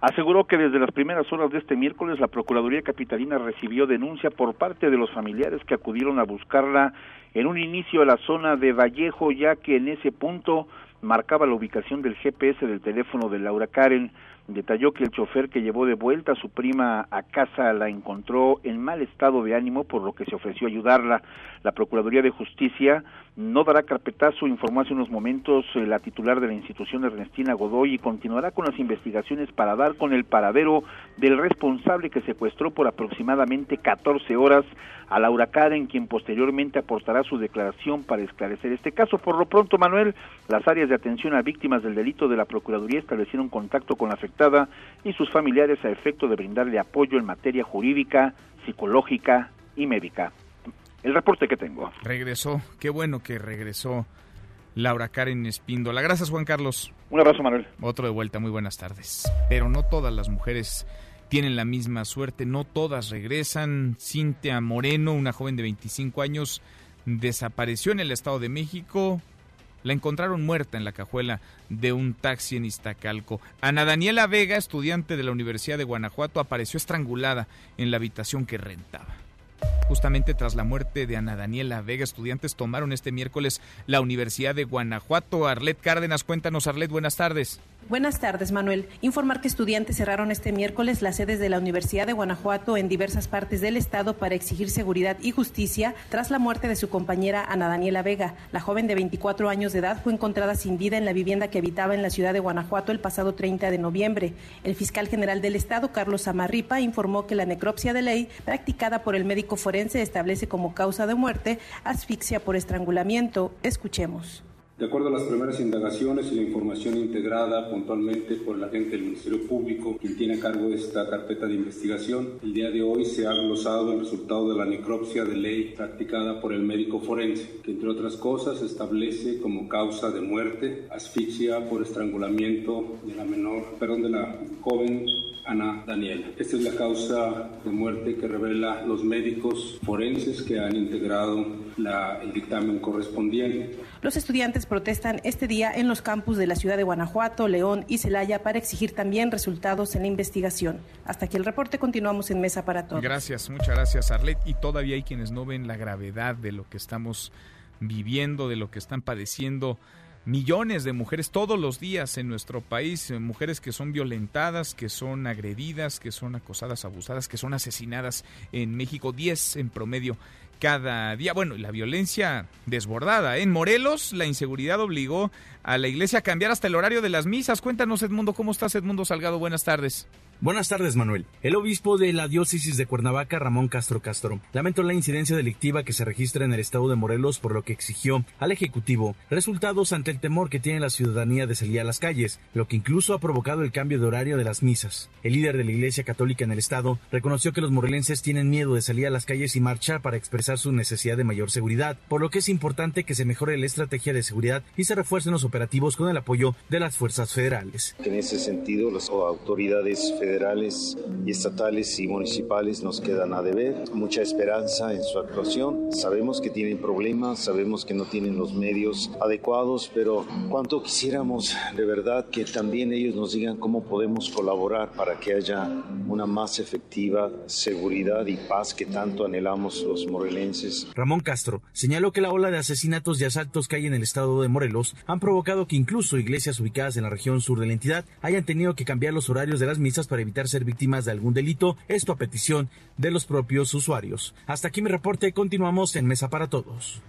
Aseguró que desde las primeras horas de este miércoles la Procuraduría Capitalina recibió denuncia por parte de los familiares que acudieron a buscarla en un inicio a la zona de Vallejo, ya que en ese punto marcaba la ubicación del GPS del teléfono de Laura Karen. Detalló que el chofer que llevó de vuelta a su prima a casa la encontró en mal estado de ánimo, por lo que se ofreció ayudarla. La Procuraduría de Justicia no dará carpetazo, informó hace unos momentos eh, la titular de la institución Ernestina Godoy y continuará con las investigaciones para dar con el paradero del responsable que secuestró por aproximadamente 14 horas a Laura Karen, quien posteriormente aportará su declaración para esclarecer este caso. Por lo pronto, Manuel, las áreas de atención a víctimas del delito de la Procuraduría establecieron contacto con la afectada y sus familiares a efecto de brindarle apoyo en materia jurídica, psicológica y médica. El reporte que tengo. Regresó, qué bueno que regresó Laura Karen Espíndola. Gracias, Juan Carlos. Un abrazo, Manuel. Otro de vuelta, muy buenas tardes. Pero no todas las mujeres tienen la misma suerte, no todas regresan. Cintia Moreno, una joven de 25 años, desapareció en el Estado de México. La encontraron muerta en la cajuela de un taxi en Iztacalco. Ana Daniela Vega, estudiante de la Universidad de Guanajuato, apareció estrangulada en la habitación que rentaba. Justamente tras la muerte de Ana Daniela Vega, estudiantes tomaron este miércoles la Universidad de Guanajuato. Arlet Cárdenas, cuéntanos, Arlet, buenas tardes. Buenas tardes, Manuel. Informar que estudiantes cerraron este miércoles las sedes de la Universidad de Guanajuato en diversas partes del estado para exigir seguridad y justicia tras la muerte de su compañera Ana Daniela Vega. La joven de 24 años de edad fue encontrada sin vida en la vivienda que habitaba en la ciudad de Guanajuato el pasado 30 de noviembre. El fiscal general del estado, Carlos Amarripa, informó que la necropsia de ley practicada por el médico forense establece como causa de muerte asfixia por estrangulamiento. Escuchemos. De acuerdo a las primeras indagaciones y la información integrada puntualmente por el agente del Ministerio Público, quien tiene a cargo esta carpeta de investigación, el día de hoy se ha glosado el resultado de la necropsia de ley practicada por el médico forense, que entre otras cosas establece como causa de muerte asfixia por estrangulamiento de la menor, perdón, de la joven Ana Daniela. Esta es la causa de muerte que revela los médicos forenses que han integrado la, el dictamen correspondiente. Los estudiantes protestan este día en los campus de la ciudad de Guanajuato, León y Celaya para exigir también resultados en la investigación. Hasta aquí el reporte, continuamos en Mesa para Todos. Gracias, muchas gracias Arlet. Y todavía hay quienes no ven la gravedad de lo que estamos viviendo, de lo que están padeciendo millones de mujeres todos los días en nuestro país, eh, mujeres que son violentadas, que son agredidas, que son acosadas, abusadas, que son asesinadas en México, 10 en promedio cada día. Bueno, la violencia desbordada. En Morelos, la inseguridad obligó a la iglesia a cambiar hasta el horario de las misas. Cuéntanos, Edmundo, ¿cómo estás, Edmundo Salgado? Buenas tardes. Buenas tardes, Manuel. El obispo de la diócesis de Cuernavaca, Ramón Castro Castro, lamentó la incidencia delictiva que se registra en el estado de Morelos, por lo que exigió al Ejecutivo resultados ante el temor que tiene la ciudadanía de salir a las calles, lo que incluso ha provocado el cambio de horario de las misas. El líder de la Iglesia Católica en el estado reconoció que los morelenses tienen miedo de salir a las calles y marchar para expresar su necesidad de mayor seguridad, por lo que es importante que se mejore la estrategia de seguridad y se refuercen los operativos con el apoyo de las fuerzas federales. En ese sentido, las autoridades federales federales y estatales y municipales nos quedan a deber. Mucha esperanza en su actuación. Sabemos que tienen problemas, sabemos que no tienen los medios adecuados, pero cuánto quisiéramos de verdad que también ellos nos digan cómo podemos colaborar para que haya una más efectiva seguridad y paz que tanto anhelamos los morelenses. Ramón Castro señaló que la ola de asesinatos y asaltos que hay en el estado de Morelos han provocado que incluso iglesias ubicadas en la región sur de la entidad hayan tenido que cambiar los horarios de las misas para evitar ser víctimas de algún delito, esto a petición de los propios usuarios. Hasta aquí mi reporte, continuamos en Mesa para Todos.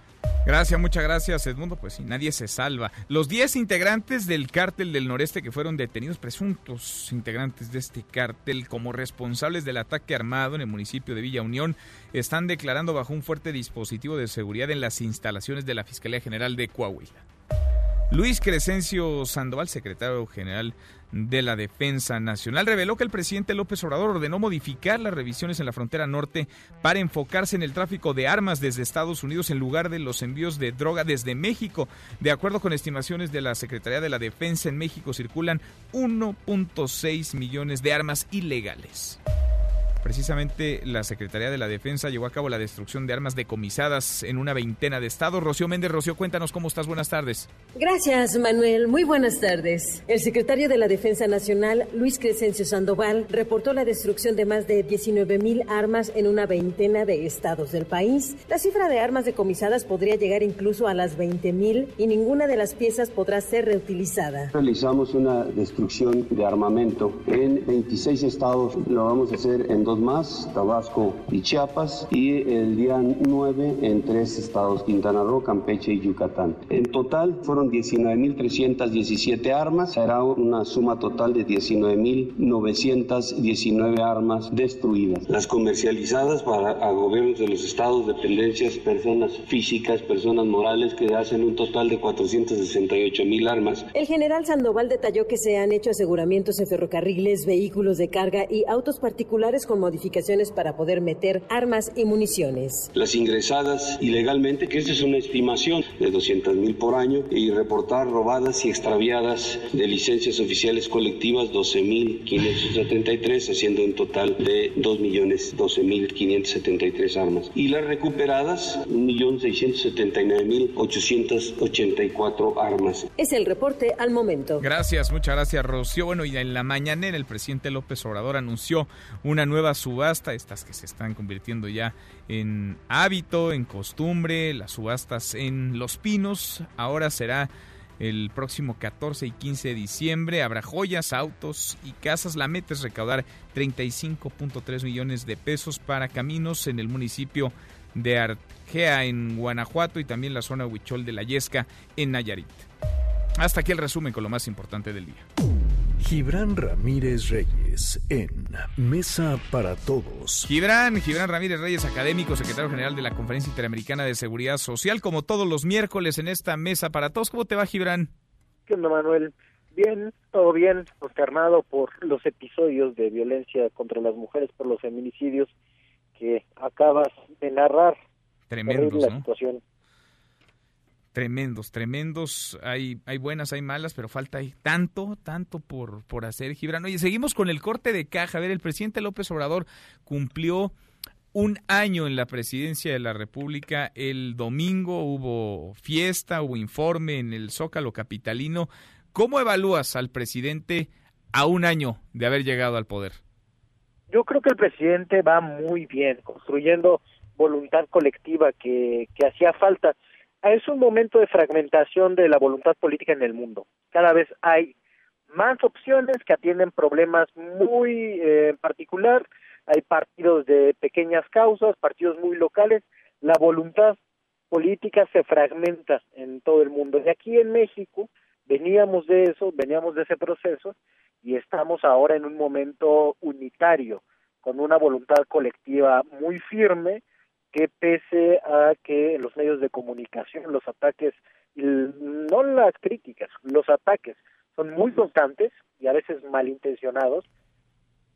Gracias, muchas gracias Edmundo. Pues sí, nadie se salva. Los 10 integrantes del cártel del noreste que fueron detenidos, presuntos integrantes de este cártel como responsables del ataque armado en el municipio de Villa Unión, están declarando bajo un fuerte dispositivo de seguridad en las instalaciones de la Fiscalía General de Coahuila. Luis Crescencio Sandoval, secretario general de la Defensa Nacional, reveló que el presidente López Obrador ordenó modificar las revisiones en la frontera norte para enfocarse en el tráfico de armas desde Estados Unidos en lugar de los envíos de droga desde México. De acuerdo con estimaciones de la Secretaría de la Defensa en México, circulan 1.6 millones de armas ilegales. Precisamente la Secretaría de la Defensa llevó a cabo la destrucción de armas decomisadas en una veintena de estados. Rocío Méndez, Rocío, cuéntanos cómo estás. Buenas tardes. Gracias, Manuel. Muy buenas tardes. El secretario de la Defensa Nacional, Luis Crescencio Sandoval, reportó la destrucción de más de 19 mil armas en una veintena de estados del país. La cifra de armas decomisadas podría llegar incluso a las 20 mil y ninguna de las piezas podrá ser reutilizada. Realizamos una destrucción de armamento en 26 estados. Lo vamos a hacer en dos más, Tabasco y Chiapas, y el día 9 en tres estados, Quintana Roo, Campeche y Yucatán. En total fueron 19.317 armas, será una suma total de 19.919 armas destruidas. Las comercializadas para gobiernos de los estados, dependencias, personas físicas, personas morales que hacen un total de 468.000 armas. El general Sandoval detalló que se han hecho aseguramientos en ferrocarriles, vehículos de carga y autos particulares con modificaciones para poder meter armas y municiones. Las ingresadas ilegalmente, que esta es una estimación de 200 mil por año, y reportar robadas y extraviadas de licencias oficiales colectivas 12 mil 573, haciendo un total de 2 millones 12 mil 573 armas. Y las recuperadas, 1 millón 679 mil 884 armas. Es el reporte al momento. Gracias, muchas gracias, Rocío. Bueno, y en la mañanera el presidente López Obrador anunció una nueva subasta, estas que se están convirtiendo ya en hábito, en costumbre, las subastas en Los Pinos, ahora será el próximo 14 y 15 de diciembre. Habrá joyas, autos y casas. La meta es recaudar 35.3 millones de pesos para caminos en el municipio de Argea, en Guanajuato, y también la zona Huichol de la Yesca, en Nayarit. Hasta aquí el resumen con lo más importante del día. Gibran Ramírez Reyes en Mesa para Todos. Gibran, Gibran Ramírez Reyes, académico, secretario general de la Conferencia Interamericana de Seguridad Social, como todos los miércoles en esta Mesa para Todos. ¿Cómo te va, Gibran? ¿Qué onda, Manuel? Bien, todo bien, consternado por los episodios de violencia contra las mujeres, por los feminicidios que acabas de narrar. Tremendos, la ¿no? situación. Tremendos, tremendos. Hay, hay buenas, hay malas, pero falta hay tanto, tanto por, por hacer, Gibran. Oye, seguimos con el corte de caja. A ver, el presidente López Obrador cumplió un año en la presidencia de la República. El domingo hubo fiesta, hubo informe en el Zócalo Capitalino. ¿Cómo evalúas al presidente a un año de haber llegado al poder? Yo creo que el presidente va muy bien, construyendo voluntad colectiva que, que hacía falta es un momento de fragmentación de la voluntad política en el mundo. Cada vez hay más opciones que atienden problemas muy eh, particular. Hay partidos de pequeñas causas, partidos muy locales. La voluntad política se fragmenta en todo el mundo. Y aquí en México veníamos de eso, veníamos de ese proceso y estamos ahora en un momento unitario, con una voluntad colectiva muy firme que pese a que los medios de comunicación, los ataques, no las críticas, los ataques son muy constantes y a veces malintencionados,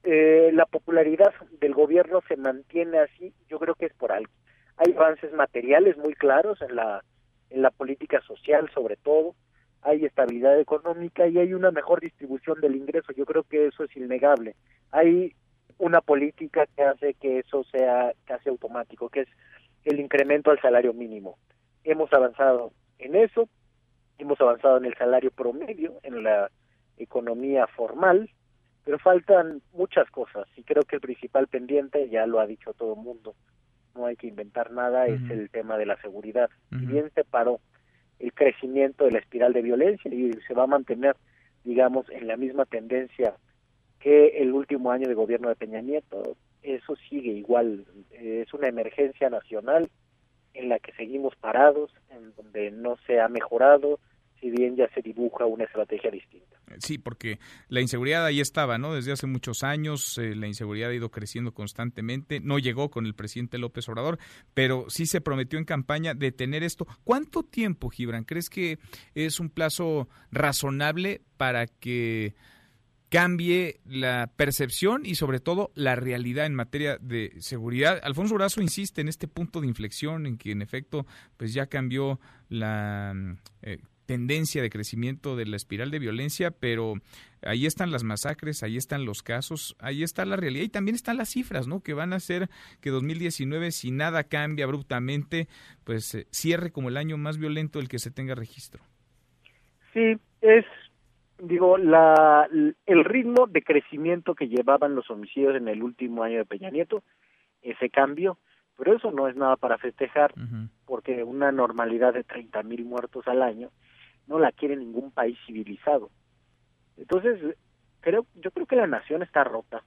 eh, la popularidad del gobierno se mantiene así, yo creo que es por algo. Hay avances materiales muy claros en la, en la política social sobre todo, hay estabilidad económica y hay una mejor distribución del ingreso, yo creo que eso es innegable. Hay una política que hace que eso sea casi automático, que es el incremento al salario mínimo. Hemos avanzado en eso, hemos avanzado en el salario promedio, en la economía formal, pero faltan muchas cosas y creo que el principal pendiente, ya lo ha dicho todo el mundo, no hay que inventar nada, es el tema de la seguridad. Si bien se paró el crecimiento de la espiral de violencia y se va a mantener, digamos, en la misma tendencia que el último año de gobierno de Peña Nieto. Eso sigue igual, es una emergencia nacional en la que seguimos parados, en donde no se ha mejorado, si bien ya se dibuja una estrategia distinta. Sí, porque la inseguridad ahí estaba, ¿no? Desde hace muchos años eh, la inseguridad ha ido creciendo constantemente. No llegó con el presidente López Obrador, pero sí se prometió en campaña detener esto. ¿Cuánto tiempo, Gibran? ¿Crees que es un plazo razonable para que cambie la percepción y sobre todo la realidad en materia de seguridad. Alfonso Brazo insiste en este punto de inflexión en que en efecto pues ya cambió la eh, tendencia de crecimiento de la espiral de violencia, pero ahí están las masacres, ahí están los casos, ahí está la realidad y también están las cifras, ¿no? Que van a hacer que 2019, si nada cambia abruptamente, pues eh, cierre como el año más violento del que se tenga registro. Sí, es digo, la, el ritmo de crecimiento que llevaban los homicidios en el último año de Peña Nieto, ese cambio, pero eso no es nada para festejar, porque una normalidad de 30 mil muertos al año no la quiere ningún país civilizado. Entonces, creo, yo creo que la nación está rota.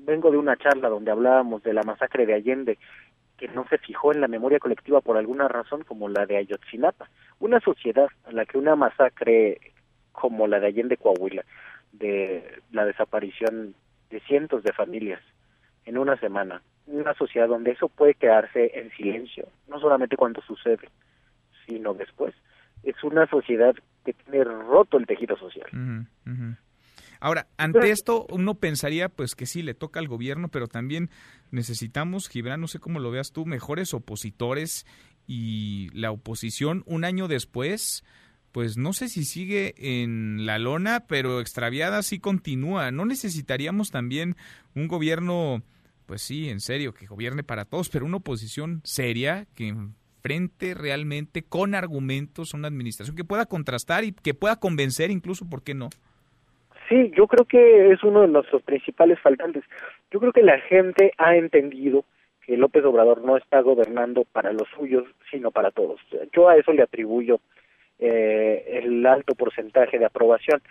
Vengo de una charla donde hablábamos de la masacre de Allende, que no se fijó en la memoria colectiva por alguna razón como la de Ayotzinapa. Una sociedad a la que una masacre como la de Allende Coahuila, de la desaparición de cientos de familias en una semana. Una sociedad donde eso puede quedarse en silencio, no solamente cuando sucede, sino después. Es una sociedad que tiene roto el tejido social. Ahora, ante esto uno pensaría pues que sí le toca al gobierno, pero también necesitamos, Gibran, no sé cómo lo veas tú, mejores opositores y la oposición un año después pues no sé si sigue en la lona, pero extraviada sí continúa. ¿No necesitaríamos también un gobierno, pues sí, en serio, que gobierne para todos, pero una oposición seria que enfrente realmente con argumentos una administración que pueda contrastar y que pueda convencer incluso, ¿por qué no? Sí, yo creo que es uno de nuestros principales faltantes. Yo creo que la gente ha entendido que López Obrador no está gobernando para los suyos, sino para todos. Yo a eso le atribuyo eh, el alto porcentaje de aprobación.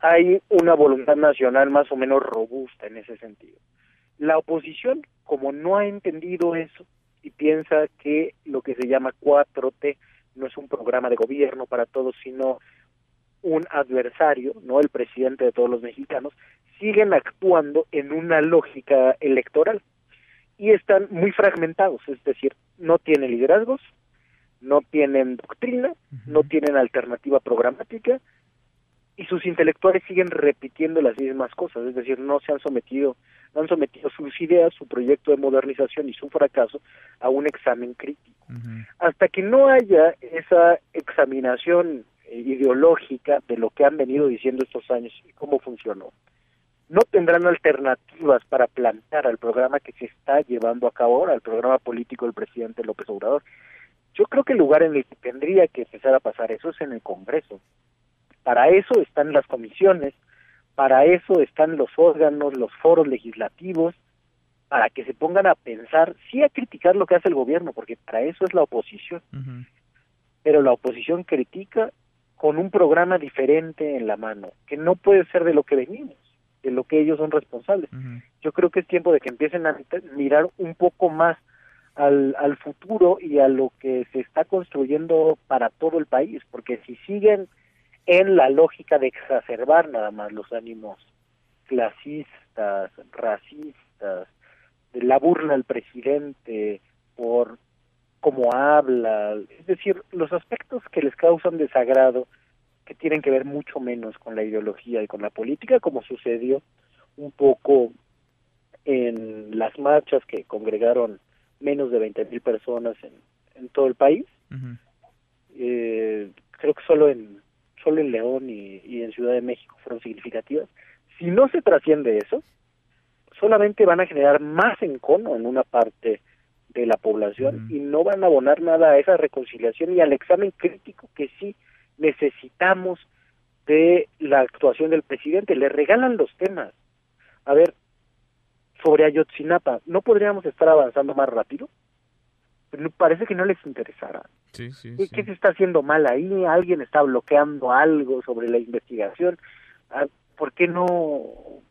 Hay una voluntad nacional más o menos robusta en ese sentido. La oposición, como no ha entendido eso y piensa que lo que se llama 4T no es un programa de gobierno para todos, sino un adversario, no el presidente de todos los mexicanos, siguen actuando en una lógica electoral y están muy fragmentados, es decir, no tienen liderazgos, no tienen doctrina, no tienen alternativa programática y sus intelectuales siguen repitiendo las mismas cosas, es decir, no se han sometido, no han sometido sus ideas, su proyecto de modernización y su fracaso a un examen crítico. Hasta que no haya esa examinación eh, ideológica de lo que han venido diciendo estos años y cómo funcionó, no tendrán alternativas para plantear al programa que se está llevando a cabo ahora, al programa político del presidente López Obrador. Yo creo que el lugar en el que tendría que empezar a pasar eso es en el Congreso. Para eso están las comisiones, para eso están los órganos, los foros legislativos, para que se pongan a pensar, sí a criticar lo que hace el gobierno, porque para eso es la oposición. Pero la oposición critica con un programa diferente en la mano, que no puede ser de lo que venimos, de lo que ellos son responsables. Yo creo que es tiempo de que empiecen a mirar un poco más al, al futuro y a lo que se está construyendo para todo el país, porque si siguen en la lógica de exacerbar nada más los ánimos clasistas, racistas, de la burla al presidente por cómo habla, es decir, los aspectos que les causan desagrado, que tienen que ver mucho menos con la ideología y con la política, como sucedió un poco en las marchas que congregaron menos de 20 mil personas en, en, todo el país. eh, creo que solo en solo en León y, y, en Ciudad de México fueron significativas. Si no se trasciende eso, solamente van a generar más encono en una parte de la población y no van a abonar nada a esa reconciliación y al examen crítico que sí necesitamos de la actuación del presidente. Le regalan los temas. A ver, sobre Ayotzinapa, ¿no podríamos estar avanzando más rápido? Parece que no les interesara. Sí, sí, ¿Qué, ¿Qué se está haciendo mal ahí? ¿Alguien está bloqueando algo sobre la investigación? Ah, ¿Por qué no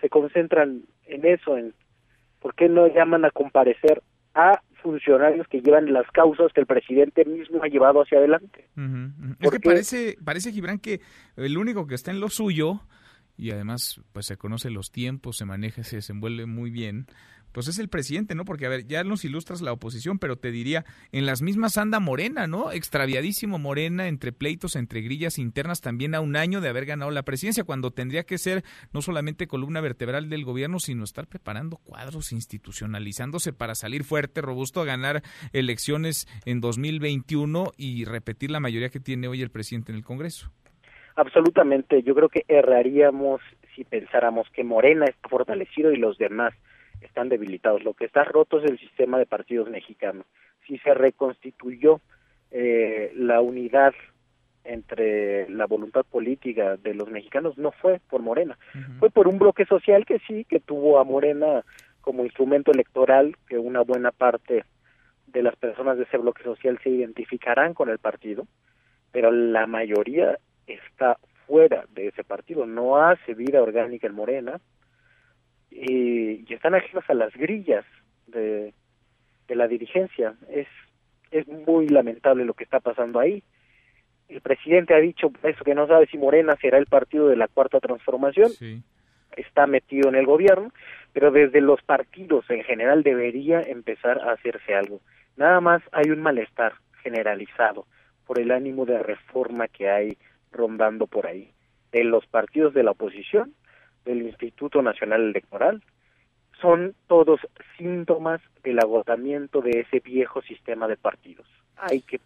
se concentran en eso? En, ¿Por qué no llaman a comparecer a funcionarios que llevan las causas que el presidente mismo ha llevado hacia adelante? Uh -huh. Es que parece, parece, Gibran, que el único que está en lo suyo y además pues se conoce los tiempos, se maneja, se desenvuelve muy bien, pues es el presidente, ¿no? Porque, a ver, ya nos ilustras la oposición, pero te diría, en las mismas anda Morena, ¿no? Extraviadísimo Morena, entre pleitos, entre grillas internas, también a un año de haber ganado la presidencia, cuando tendría que ser no solamente columna vertebral del gobierno, sino estar preparando cuadros, institucionalizándose para salir fuerte, robusto, a ganar elecciones en 2021 y repetir la mayoría que tiene hoy el presidente en el Congreso. Absolutamente, yo creo que erraríamos si pensáramos que Morena está fortalecido y los demás están debilitados. Lo que está roto es el sistema de partidos mexicanos. Si se reconstituyó eh, la unidad entre la voluntad política de los mexicanos, no fue por Morena, uh -huh. fue por un bloque social que sí, que tuvo a Morena como instrumento electoral, que una buena parte de las personas de ese bloque social se identificarán con el partido, pero la mayoría está fuera de ese partido, no hace vida orgánica en Morena, y, y están ajenos a las grillas de, de la dirigencia. Es, es muy lamentable lo que está pasando ahí. El presidente ha dicho eso que no sabe si Morena será el partido de la cuarta transformación. Sí. Está metido en el gobierno, pero desde los partidos en general debería empezar a hacerse algo. Nada más hay un malestar generalizado por el ánimo de reforma que hay rondando por ahí. De los partidos de la oposición del Instituto Nacional Electoral son todos síntomas del agotamiento de ese viejo sistema de partidos. Hay que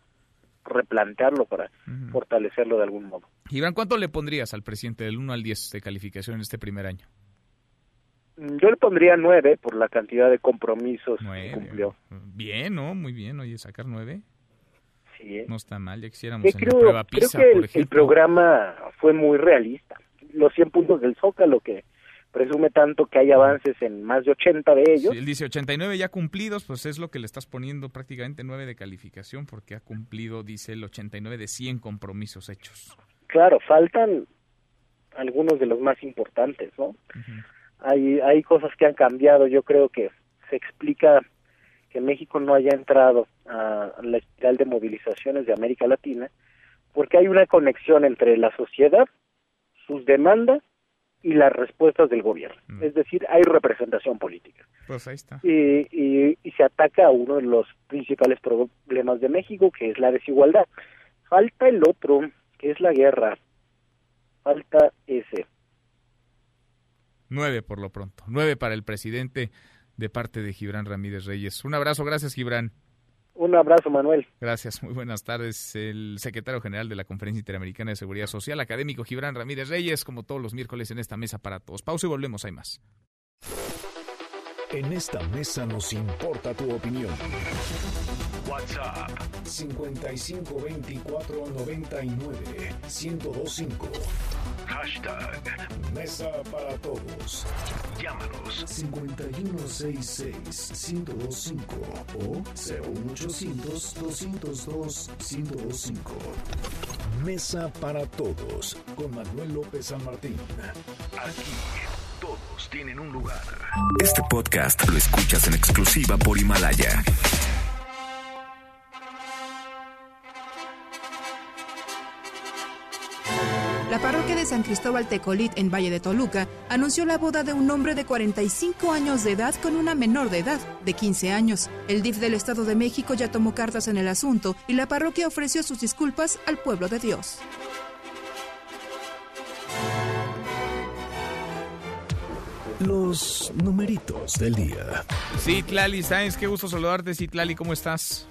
replantearlo para uh -huh. fortalecerlo de algún modo. Iván, ¿cuánto le pondrías al presidente del 1 al 10 de calificación en este primer año? Yo le pondría 9 por la cantidad de compromisos 9. que cumplió. Bien, ¿no? Muy bien. Oye, sacar 9. Sí, ¿eh? No está mal, ya quisiéramos en creo, la prueba PISA, creo que por el, ejemplo. el programa fue muy realista. Los 100 puntos del Zócalo que presume tanto que hay avances en más de 80 de ellos. Sí, él dice 89 ya cumplidos, pues es lo que le estás poniendo prácticamente 9 de calificación porque ha cumplido, dice el 89 de 100 compromisos hechos. Claro, faltan algunos de los más importantes, ¿no? Uh -huh. Hay hay cosas que han cambiado, yo creo que se explica que México no haya entrado a la espiral de movilizaciones de América Latina porque hay una conexión entre la sociedad, sus demandas y las respuestas del gobierno. Mm. Es decir, hay representación política. Pues ahí está. Y, y, y, se ataca a uno de los principales problemas de México, que es la desigualdad. Falta el otro, que es la guerra falta ese. Nueve por lo pronto. Nueve para el presidente de parte de Gibran Ramírez Reyes. Un abrazo, gracias Gibran. Un abrazo, Manuel. Gracias, muy buenas tardes. El secretario general de la Conferencia Interamericana de Seguridad Social, académico Gibran Ramírez Reyes, como todos los miércoles en esta mesa para todos. Pausa y volvemos, hay más. En esta mesa nos importa tu opinión. WhatsApp 5524 99 1025. Hashtag Mesa para Todos. Llámanos 5166 1025 o 01800 202 1025. Mesa para Todos con Manuel López San Martín. Aquí todos tienen un lugar. Este podcast lo escuchas en exclusiva por Himalaya. La parroquia de San Cristóbal Tecolit en Valle de Toluca anunció la boda de un hombre de 45 años de edad con una menor de edad, de 15 años. El DIF del Estado de México ya tomó cartas en el asunto y la parroquia ofreció sus disculpas al pueblo de Dios. Los numeritos del día. Sí, Tlali Sáenz, qué gusto saludarte. Sí, Tlali, ¿cómo estás?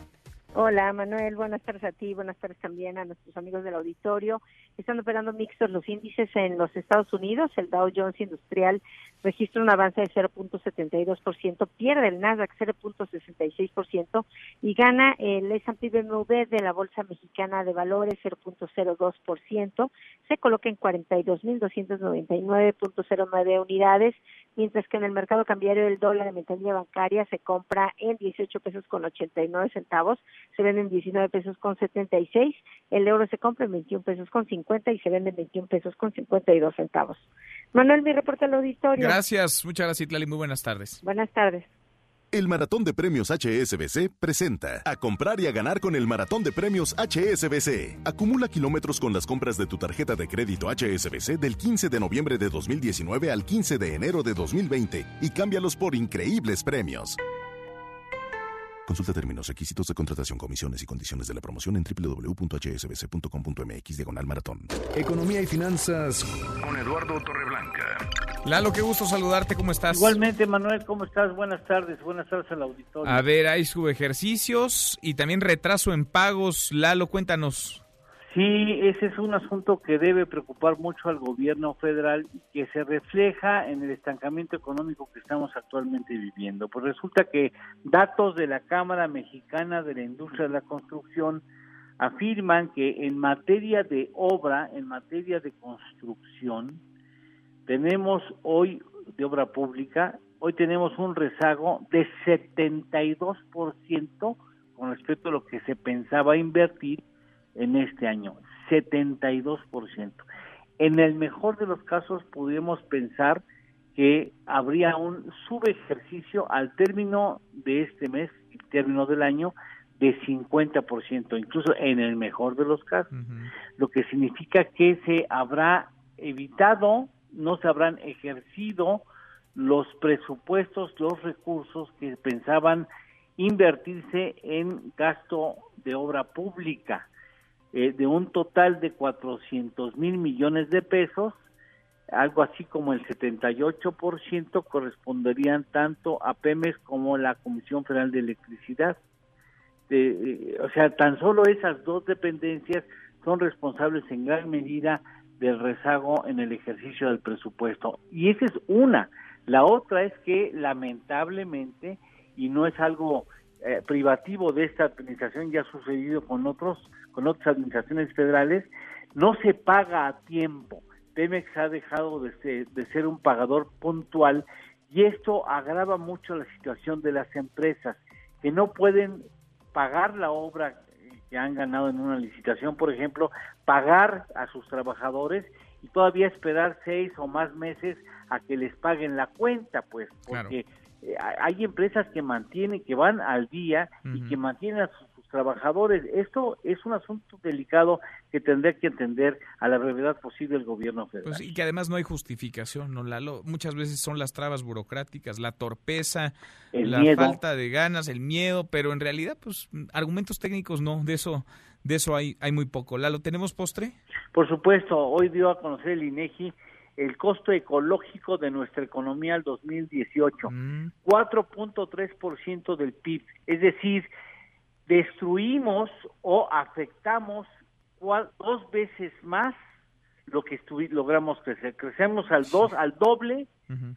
Hola Manuel, buenas tardes a ti, buenas tardes también a nuestros amigos del auditorio. Están operando mixtos los índices en los Estados Unidos. El Dow Jones Industrial registra un avance de 0.72%, pierde el Nasdaq 0.66% y gana el S&P BMW de la Bolsa Mexicana de Valores 0.02%. Se coloca en 42.299.09 unidades, mientras que en el mercado cambiario el dólar de mentalidad bancaria se compra en 18 pesos con 89 centavos, se vende en 19 pesos con 76, el euro se compra en 21 pesos con 50 y se venden 21 pesos con 52 centavos. Manuel, mi reporte al auditorio. Gracias, muchas gracias, Itlali. Muy buenas tardes. Buenas tardes. El Maratón de Premios HSBC presenta a comprar y a ganar con el Maratón de Premios HSBC. Acumula kilómetros con las compras de tu tarjeta de crédito HSBC del 15 de noviembre de 2019 al 15 de enero de 2020 y cámbialos por increíbles premios. Consulta términos, requisitos de contratación, comisiones y condiciones de la promoción en www.hsbc.com.mx diagonal maratón. Economía y finanzas con Eduardo Torreblanca. Lalo, qué gusto saludarte, ¿cómo estás? Igualmente, Manuel, ¿cómo estás? Buenas tardes, buenas tardes al auditorio. A ver, hay subejercicios y también retraso en pagos. Lalo, cuéntanos. Sí, ese es un asunto que debe preocupar mucho al gobierno federal y que se refleja en el estancamiento económico que estamos actualmente viviendo. Pues resulta que datos de la Cámara Mexicana de la Industria de la Construcción afirman que en materia de obra, en materia de construcción, tenemos hoy de obra pública, hoy tenemos un rezago de 72% con respecto a lo que se pensaba invertir en este año, 72%. En el mejor de los casos podríamos pensar que habría un subejercicio al término de este mes, el término del año, de 50%, incluso en el mejor de los casos, lo que significa que se habrá evitado, no se habrán ejercido los presupuestos, los recursos que pensaban invertirse en gasto de obra pública. Eh, de un total de 400 mil millones de pesos, algo así como el 78% corresponderían tanto a Pemex como la Comisión Federal de Electricidad. Eh, o sea, tan solo esas dos dependencias son responsables en gran medida del rezago en el ejercicio del presupuesto. Y esa es una. La otra es que lamentablemente, y no es algo eh, privativo de esta administración, ya ha sucedido con otros con otras administraciones federales, no se paga a tiempo. Pemex ha dejado de ser, de ser un pagador puntual y esto agrava mucho la situación de las empresas que no pueden pagar la obra que han ganado en una licitación, por ejemplo, pagar a sus trabajadores y todavía esperar seis o más meses a que les paguen la cuenta, pues, porque hay empresas que mantienen, que van al día y que mantienen a sus trabajadores. Esto es un asunto delicado que tendría que entender a la brevedad posible el gobierno federal. Pues, y que además no hay justificación, ¿no, Lalo? Muchas veces son las trabas burocráticas, la torpeza, la falta de ganas, el miedo, pero en realidad, pues, argumentos técnicos no, de eso de eso hay, hay muy poco. Lalo, ¿tenemos postre? Por supuesto, hoy dio a conocer el INEGI el costo ecológico de nuestra economía al 2018, 4.3% mm. del PIB, es decir, destruimos o afectamos dos veces más lo que logramos crecer. Crecemos al dos, al doble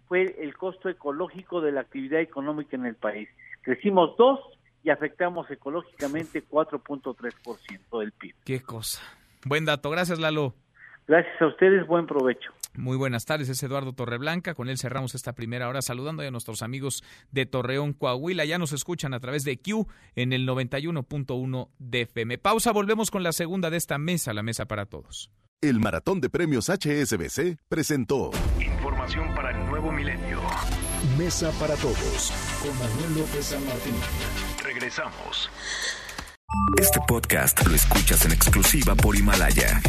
fue el costo ecológico de la actividad económica en el país. Crecimos dos y afectamos ecológicamente 4.3% del PIB. Qué cosa. Buen dato. Gracias, Lalo. Gracias a ustedes. Buen provecho. Muy buenas tardes, es Eduardo Torreblanca. Con él cerramos esta primera hora saludando a nuestros amigos de Torreón, Coahuila. Ya nos escuchan a través de Q en el 91.1 de FM. Pausa, volvemos con la segunda de esta mesa, la mesa para todos. El Maratón de Premios HSBC presentó Información para el nuevo milenio. Mesa para todos con Manuel López San Martín. Regresamos. Este podcast lo escuchas en exclusiva por Himalaya.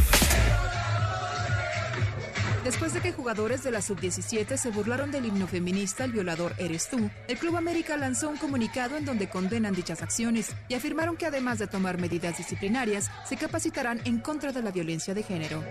Después de que jugadores de la sub-17 se burlaron del himno feminista El violador eres tú, el Club América lanzó un comunicado en donde condenan dichas acciones y afirmaron que además de tomar medidas disciplinarias, se capacitarán en contra de la violencia de género.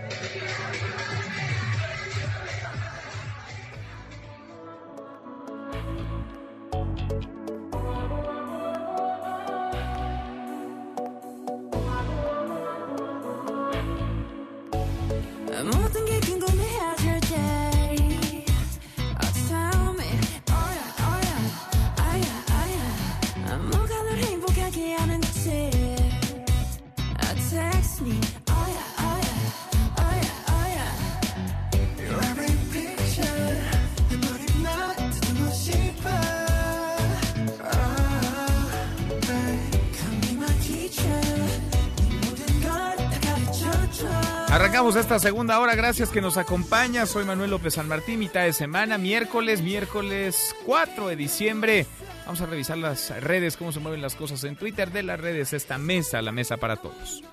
Arrancamos esta segunda hora, gracias que nos acompaña. Soy Manuel López San Martín, mitad de semana, miércoles, miércoles 4 de diciembre. Vamos a revisar las redes, cómo se mueven las cosas en Twitter de las redes, esta mesa, la mesa para todos.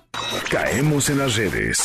Caemos en las redes.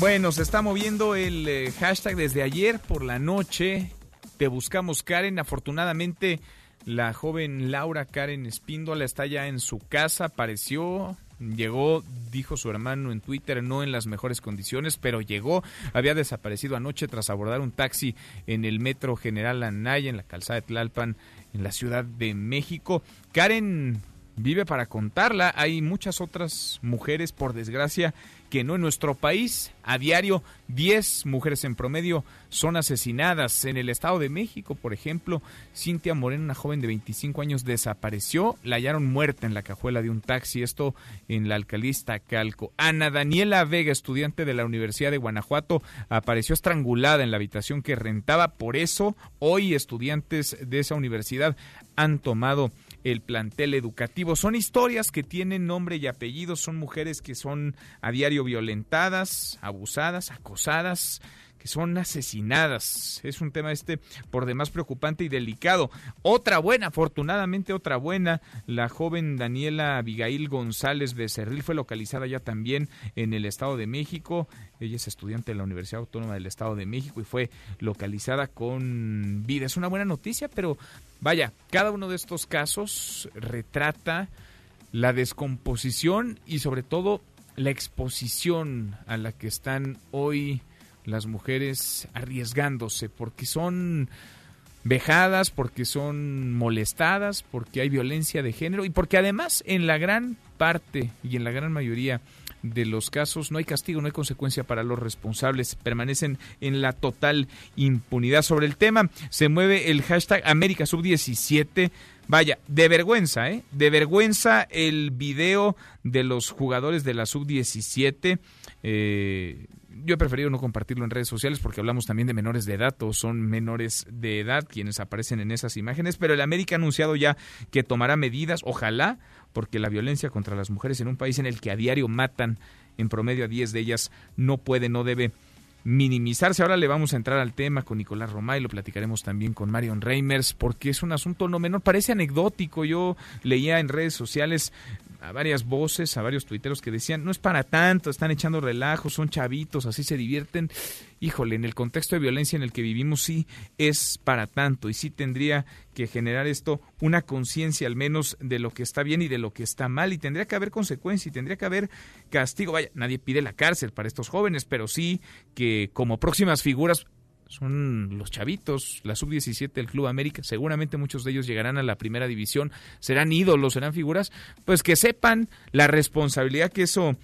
Bueno, se está moviendo el eh, hashtag desde ayer por la noche. Te buscamos Karen. Afortunadamente, la joven Laura Karen Espíndola está ya en su casa. Apareció, Llegó, dijo su hermano en Twitter, no en las mejores condiciones, pero llegó. Había desaparecido anoche tras abordar un taxi en el metro General Anaya, en la calzada de Tlalpan, en la Ciudad de México. Karen vive para contarla. Hay muchas otras mujeres, por desgracia, que no en nuestro país. A diario, 10 mujeres en promedio son asesinadas. En el Estado de México, por ejemplo, Cintia Moreno, una joven de 25 años, desapareció. La hallaron muerta en la cajuela de un taxi. Esto en la alcaldista Calco. Ana Daniela Vega, estudiante de la Universidad de Guanajuato, apareció estrangulada en la habitación que rentaba. Por eso, hoy estudiantes de esa universidad han tomado el plantel educativo. Son historias que tienen nombre y apellido, son mujeres que son a diario violentadas, abusadas, acosadas que son asesinadas. Es un tema este por demás preocupante y delicado. Otra buena, afortunadamente otra buena, la joven Daniela Abigail González Becerril fue localizada ya también en el Estado de México. Ella es estudiante de la Universidad Autónoma del Estado de México y fue localizada con vida. Es una buena noticia, pero vaya, cada uno de estos casos retrata la descomposición y sobre todo la exposición a la que están hoy las mujeres arriesgándose porque son vejadas, porque son molestadas, porque hay violencia de género y porque además en la gran parte y en la gran mayoría de los casos no hay castigo, no hay consecuencia para los responsables, permanecen en la total impunidad. Sobre el tema se mueve el hashtag América Sub 17. Vaya, de vergüenza, ¿eh? De vergüenza el video de los jugadores de la Sub 17. Eh, yo he preferido no compartirlo en redes sociales porque hablamos también de menores de edad o son menores de edad quienes aparecen en esas imágenes, pero el América ha anunciado ya que tomará medidas, ojalá, porque la violencia contra las mujeres en un país en el que a diario matan en promedio a 10 de ellas no puede, no debe minimizarse. Ahora le vamos a entrar al tema con Nicolás Romay, lo platicaremos también con Marion Reimers, porque es un asunto no menor, parece anecdótico. Yo leía en redes sociales a varias voces, a varios tuiteros que decían, no es para tanto, están echando relajos, son chavitos, así se divierten. Híjole, en el contexto de violencia en el que vivimos sí es para tanto y sí tendría que generar esto una conciencia al menos de lo que está bien y de lo que está mal y tendría que haber consecuencia y tendría que haber castigo. Vaya, nadie pide la cárcel para estos jóvenes, pero sí que como próximas figuras son los chavitos, la sub-17 del Club América, seguramente muchos de ellos llegarán a la primera división, serán ídolos, serán figuras, pues que sepan la responsabilidad que eso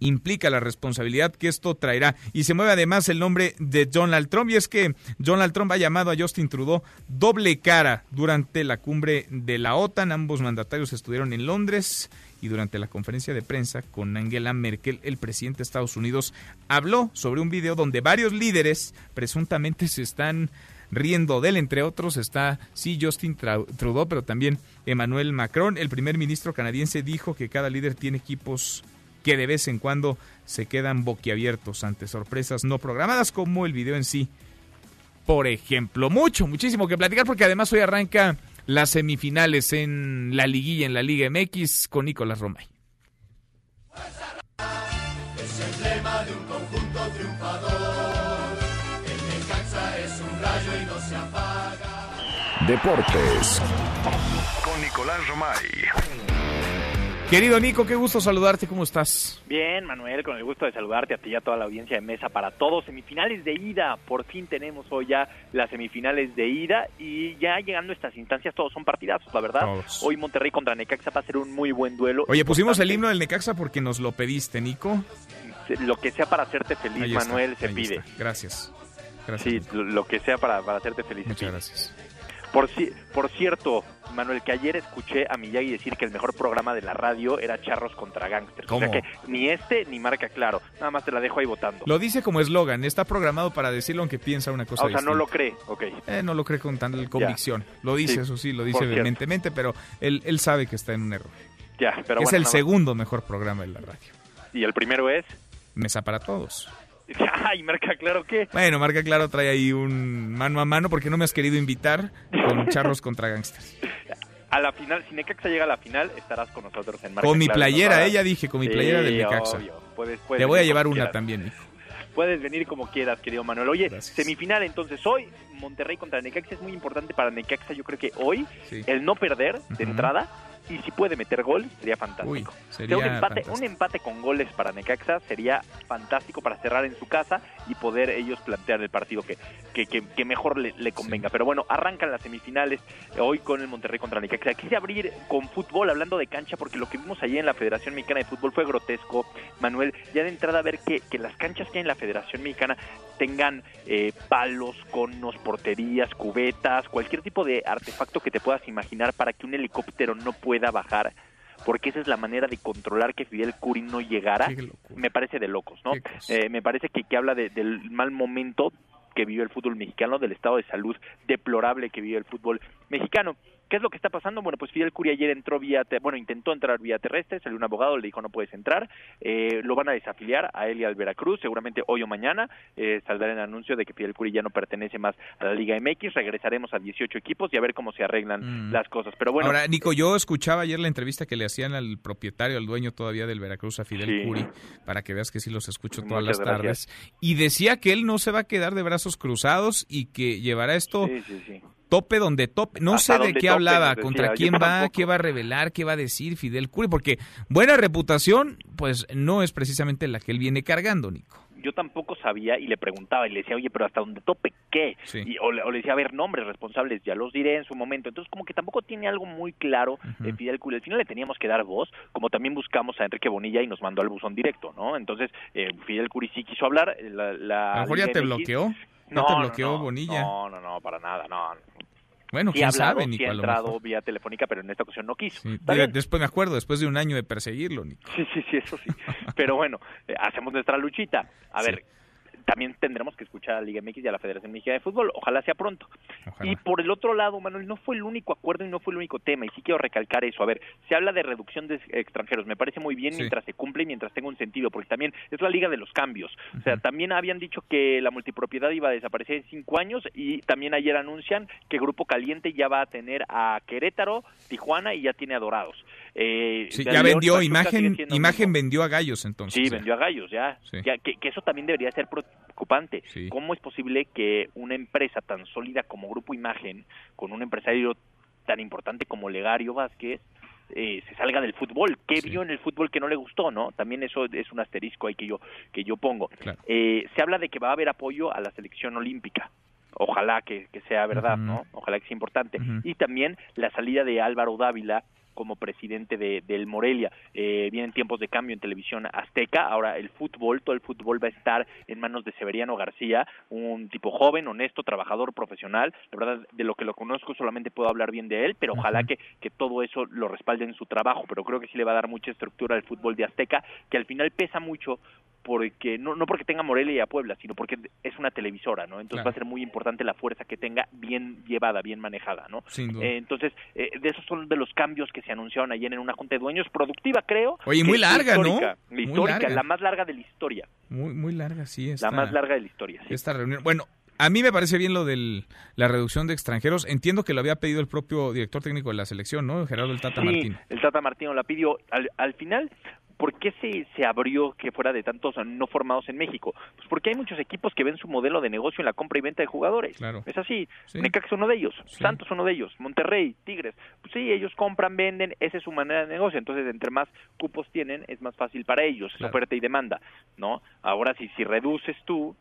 implica la responsabilidad que esto traerá. Y se mueve además el nombre de Donald Trump. Y es que Donald Trump ha llamado a Justin Trudeau doble cara durante la cumbre de la OTAN. Ambos mandatarios estuvieron en Londres y durante la conferencia de prensa con Angela Merkel, el presidente de Estados Unidos habló sobre un video donde varios líderes presuntamente se están riendo de él, entre otros está sí Justin Trudeau, pero también Emmanuel Macron, el primer ministro canadiense dijo que cada líder tiene equipos que de vez en cuando se quedan boquiabiertos ante sorpresas no programadas como el video en sí. Por ejemplo, mucho, muchísimo que platicar porque además hoy arranca las semifinales en la liguilla, en la Liga MX, con Nicolás Romay. El. Deportes con Nicolás Romay. Querido Nico, qué gusto saludarte, ¿cómo estás? Bien, Manuel, con el gusto de saludarte a ti y a toda la audiencia de mesa para todos. Semifinales de ida, por fin tenemos hoy ya las semifinales de ida y ya llegando a estas instancias todos son partidazos, la verdad. Hoy Monterrey contra Necaxa va a ser un muy buen duelo. Oye, pusimos el himno del Necaxa porque nos lo pediste, Nico. Lo que sea para hacerte feliz, Manuel, se pide. Gracias. Gracias. Sí, lo que sea para, para hacerte feliz. Muchas gracias. Por, por cierto, Manuel, que ayer escuché a Miyagi decir que el mejor programa de la radio era Charros contra Gangsters. O sea que ni este ni marca claro. Nada más te la dejo ahí votando. Lo dice como eslogan. Está programado para decirlo aunque piensa una cosa O sea, no lo cree. Ok. Eh, no lo cree con tanta convicción. Lo dice, eso sí, lo dice vehementemente, pero él, él sabe que está en un error. Ya, pero Es el segundo mejor programa de la radio. ¿Y el primero es? Mesa para todos. Ay, Marca Claro, ¿qué? Bueno, Marca Claro trae ahí un mano a mano porque no me has querido invitar con charros contra gangsters. A la final, si Necaxa llega a la final, estarás con nosotros en Marca Con mi playera, ella dije, con mi playera del Necaxa. Te voy a llevar una también, hijo. Puedes venir como quieras, querido Manuel. Oye, semifinal entonces hoy, Monterrey contra Necaxa es muy importante para Necaxa. Yo creo que hoy el no perder de entrada y si puede meter gol sería fantástico. sería un, empate, un empate con goles para Necaxa sería fantástico para cerrar en su casa y poder ellos plantear el partido que, que, que, mejor le, convenga. Pero bueno, arrancan las semifinales hoy con el Monterrey contra Necaxa. Quise abrir con fútbol, hablando de cancha, porque lo que vimos allí en la Federación Mexicana de Fútbol fue grotesco, Manuel. Ya de entrada a ver que, que las canchas que hay en la Federación Mexicana tengan eh, palos, conos, porterías, cubetas, cualquier tipo de artefacto que te puedas imaginar para que un helicóptero no pueda bajar porque esa es la manera de controlar que Fidel Curi no llegara, me parece de locos, ¿no? Eh, me parece que, que habla del mal momento que vive el fútbol mexicano, del estado de salud deplorable que vive el fútbol mexicano. ¿Qué es lo que está pasando? Bueno, pues Fidel Curi ayer entró vía, bueno, intentó entrar vía terrestre, salió un abogado, le dijo no puedes entrar, eh, lo van a desafiliar a él y al Veracruz, seguramente hoy o mañana eh, saldrá el anuncio de que Fidel Curi ya no pertenece más a la Liga MX, regresaremos a 18 equipos y a ver cómo se arreglan mm. las cosas. Pero bueno. Ahora, Nico, yo escuchaba ayer la entrevista que le hacían al propietario, al dueño todavía del Veracruz, a Fidel Curi, para que veas que sí los escucho todas las tardes, y decía que él no se va a quedar de brazos cruzados y que llevará esto tope donde tope. No sé de qué hablaba, contra quién va, qué va a revelar, qué va a decir Fidel Curi, porque buena reputación, pues no es precisamente la que él viene cargando, Nico. Yo tampoco sabía y le preguntaba y le decía, oye, pero ¿hasta dónde tope qué? Y, o, le, decía, a ver, nombres responsables, ya los diré en su momento. Entonces, como que tampoco tiene algo muy claro en Fidel Curi. Al final le teníamos que dar voz, como también buscamos a Enrique Bonilla y nos mandó al buzón directo, ¿no? Entonces, eh, Fidel Curi sí quiso hablar. La, la a lo mejor ya te bloqueó. No, te bloqueó Bonilla. No, no, no, para nada, no. Bueno, quién sabe, Nico. Sí ha entrado vía telefónica, pero en esta ocasión no quiso. después me acuerdo, después de un año de perseguirlo, Nico. Sí, sí, sí, eso sí. pero bueno, eh, hacemos nuestra luchita. A ver, también tendremos que escuchar a la Liga MX y a la Federación Mexicana de Fútbol. Ojalá sea pronto. Y por el otro lado, Manuel, no fue el único acuerdo y no fue el único tema, y sí quiero recalcar eso. A ver, se habla de reducción de extranjeros, me parece muy bien mientras se cumple y mientras tenga un sentido, porque también es la Liga de los Cambios. O sea, también habían dicho que la multipropiedad iba a desaparecer en cinco años y también ayer anuncian que Grupo Caliente ya va a tener a Querétaro, Tijuana y ya tiene a Dorados. Eh, sí, ya vendió, imagen, imagen vendió a Gallos entonces. Sí, vendió a Gallos, ya. ya que, eso también debería ser preocupante. ¿Cómo es posible que una empresa tan sólida como Grupo Imagen, con un empresario tan importante como Legario Vázquez, eh, se salga del fútbol. ¿Qué vio en el fútbol que no le gustó, no? También eso es un asterisco ahí que yo que yo pongo. Eh, se habla de que va a haber apoyo a la selección olímpica. Ojalá que, sea verdad, ¿no? Ojalá que sea importante. Y también la salida de Álvaro Dávila como presidente de, del Morelia. Eh, vienen tiempos de cambio en televisión azteca, ahora el fútbol, todo el fútbol va a estar en manos de Severiano García, un tipo joven, honesto, trabajador, profesional. La verdad, de lo que lo conozco solamente puedo hablar bien de él, pero ojalá que, que todo eso lo respalde en su trabajo, pero creo que sí le va a dar mucha estructura al fútbol de Azteca, que al final pesa mucho porque no, no porque tenga Morelia y a Puebla, sino porque es una televisora, ¿no? Entonces va a ser muy importante la fuerza que tenga bien llevada, bien manejada, ¿no? Eh, entonces, eh, de esos son de los cambios que se anunciaron ayer en una junta de dueños productiva, creo. Oye, muy larga, ¿no? Histórica, la más larga de la historia. Muy, muy larga, sí. la más larga de la historia, sí. Esta reunión. Bueno, a mí me parece bien lo de la reducción de extranjeros. Entiendo que lo había pedido el propio director técnico de la selección, ¿no? Gerardo el Tata Martín. El Tata Martín la pidió. Al, al final, ¿por qué se, se abrió que fuera de tantos no formados en México? Pues porque hay muchos equipos que ven su modelo de negocio en la compra y venta de jugadores. Claro. Es así. Sí. Necaxa es uno de ellos, Santos es uno de ellos, Monterrey, Tigres. Pues sí, ellos compran, venden, esa es su manera de negocio. Entonces, entre más cupos tienen, es más fácil para ellos, oferta y demanda, ¿no? Ahora, si, si reduces tú,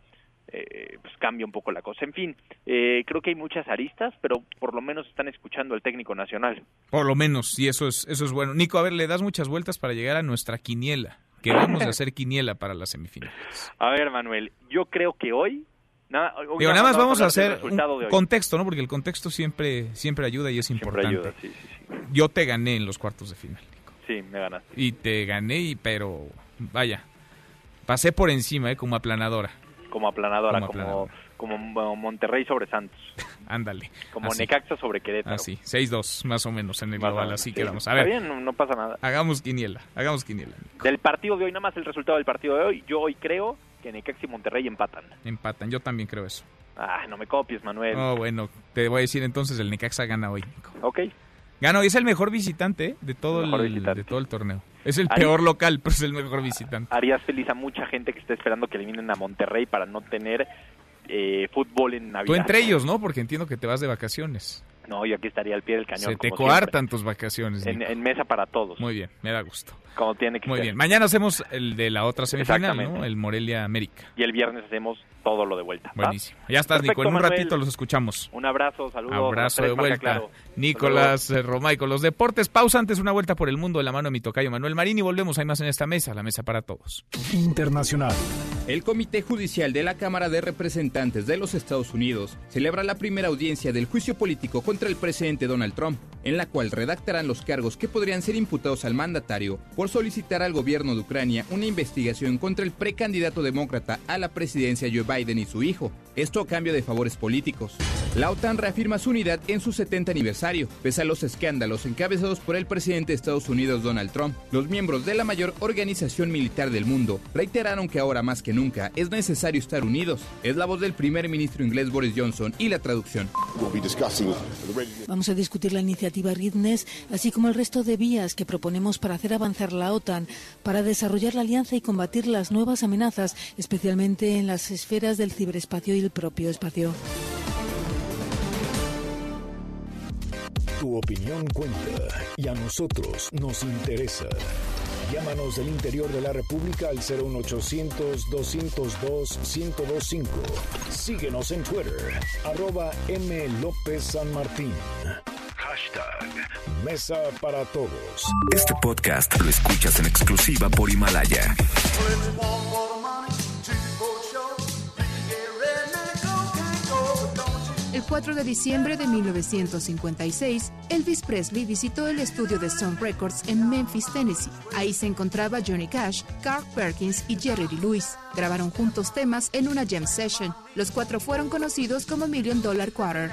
eh, pues cambia un poco la cosa. En fin, eh, creo que hay muchas aristas, pero por lo menos están escuchando al técnico nacional. Por lo menos, y eso es, eso es bueno. Nico, a ver, le das muchas vueltas para llegar a nuestra quiniela. Queremos hacer quiniela para las semifinales. A ver, Manuel, yo creo que hoy Nada, nada más vamos a hacer un contexto, ¿no? Porque el contexto siempre siempre ayuda y es importante. Yo te gané en los cuartos de final, Nico. Sí, me ganaste. Y te gané, pero vaya, pasé por encima, ¿eh? Como aplanadora como aplanadora, como, como, Monterrey sobre Santos. Ándale. Como Necaxa sobre Querétaro. Así, 6-2 más o menos en el global, así quedamos. A ver, Está bien, no, pasa nada. Hagamos quiniela, hagamos quiniela. Del partido de hoy, nada más el resultado del partido de hoy, yo hoy creo que Necaxa y Monterrey empatan. Empatan, yo también creo eso. Ah, no me copies, Manuel. Oh, bueno, te voy a decir entonces, el Necaxa gana hoy. Ok. Gana hoy, es el mejor visitante de todo, el, de todo el torneo. Es el peor local, pero es el mejor visitante. Harías feliz a mucha gente que está esperando que eliminen a Monterrey para no tener eh, fútbol en Navidad. Tú entre ellos, ¿no? Porque entiendo que te vas de vacaciones. No, yo aquí estaría al pie del cañón. Se te coartan tus vacaciones. En, mesa para todos. Muy bien, me da gusto. Como tiene que Muy bien. Mañana hacemos el de la otra semifinal, ¿no? El Morelia América. Y el viernes hacemos todo lo de vuelta. Buenísimo. Ya estás, Nico. En un ratito los escuchamos. Un abrazo, saludos. Abrazo de vuelta. Nicolás Romay con los deportes. Pausa antes, una vuelta por el mundo de la mano de mi tocayo Manuel Marín y volvemos. Hay más en esta mesa, la mesa para todos. Internacional. El Comité Judicial de la Cámara de Representantes de los Estados Unidos celebra la primera audiencia del juicio político contra el presidente Donald Trump, en la cual redactarán los cargos que podrían ser imputados al mandatario por solicitar al gobierno de Ucrania una investigación contra el precandidato demócrata a la presidencia Joe Biden y su hijo, esto a cambio de favores políticos. La OTAN reafirma su unidad en su 70 aniversario, pese a los escándalos encabezados por el presidente de Estados Unidos Donald Trump. Los miembros de la mayor organización militar del mundo reiteraron que ahora más que nunca es necesario estar unidos. Es la voz del primer ministro inglés Boris Johnson y la traducción. Vamos a discutir la iniciativa RIDNES, así como el resto de vías que proponemos para hacer avanzar la OTAN, para desarrollar la alianza y combatir las nuevas amenazas, especialmente en las esferas del ciberespacio y el propio espacio. Tu opinión cuenta y a nosotros nos interesa. Llámanos del interior de la República al 01800-202-1025. Síguenos en Twitter, arroba M. López San Martín. Hashtag Mesa para Todos. Este podcast lo escuchas en exclusiva por Himalaya. El El 4 de diciembre de 1956, Elvis Presley visitó el estudio de Sun Records en Memphis, Tennessee. Ahí se encontraba Johnny Cash, Carl Perkins y Jerry Lee Lewis. Grabaron juntos temas en una jam session. Los cuatro fueron conocidos como Million Dollar Quarter.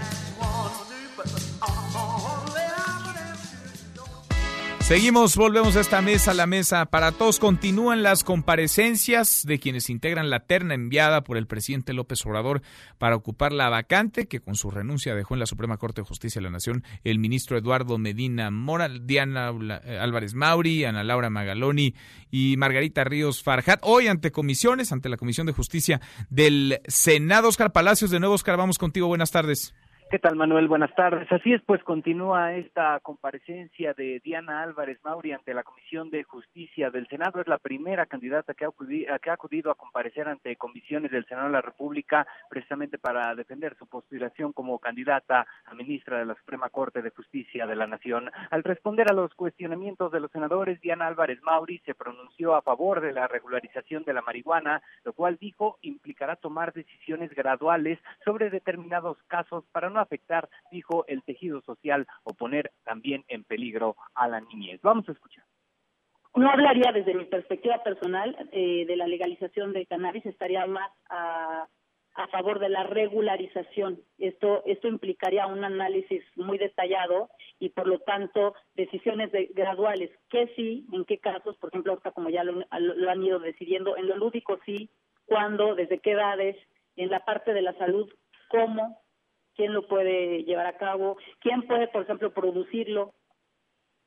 Seguimos, volvemos a esta mesa, la mesa para todos. Continúan las comparecencias de quienes integran la terna enviada por el presidente López Obrador para ocupar la vacante que con su renuncia dejó en la Suprema Corte de Justicia de la Nación el ministro Eduardo Medina Mora, Diana eh, Álvarez Mauri, Ana Laura Magaloni y Margarita Ríos Farjat. Hoy ante comisiones, ante la Comisión de Justicia del Senado. Oscar Palacios, de nuevo, Oscar, vamos contigo. Buenas tardes. ¿Qué tal, Manuel? Buenas tardes. Así es, pues continúa esta comparecencia de Diana Álvarez Mauri ante la Comisión de Justicia del Senado. Es la primera candidata que ha, acudido, a comparecer ante comisiones del Senado de la República precisamente para defender su postulación como candidata a ministra de la Suprema Corte de Justicia de la Nación. Al responder a los cuestionamientos de los senadores, Diana Álvarez Mauri se pronunció a favor de la regularización de la marihuana, lo cual dijo implicará tomar decisiones graduales sobre determinados casos para no afectar, dijo, el tejido social o poner también en peligro a la niñez. Vamos a escuchar. No hablaría desde mi perspectiva personal eh, de la legalización de cannabis, estaría más a, a favor de la regularización. Esto, esto implicaría un análisis muy detallado y por lo tanto decisiones de, graduales. ¿Qué sí? ¿En qué casos? Por ejemplo, ahorita como ya lo, lo han ido decidiendo, en lo lúdico sí, cuándo, desde qué edades, en la parte de la salud, cómo, quién lo puede llevar a cabo, quién puede, por ejemplo, producirlo.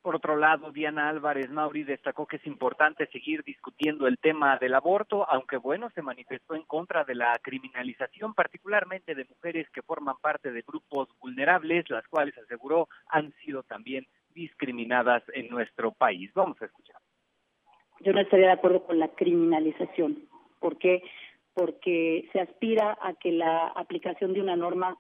Por otro lado, Diana Álvarez Mauri destacó que es importante seguir discutiendo el tema del aborto, aunque bueno, se manifestó en contra de la criminalización, particularmente de mujeres que forman parte de grupos vulnerables, las cuales aseguró han sido también discriminadas en nuestro país. Vamos a escuchar. Yo no estaría de acuerdo con la criminalización. ¿Por qué? Porque se aspira a que la aplicación de una norma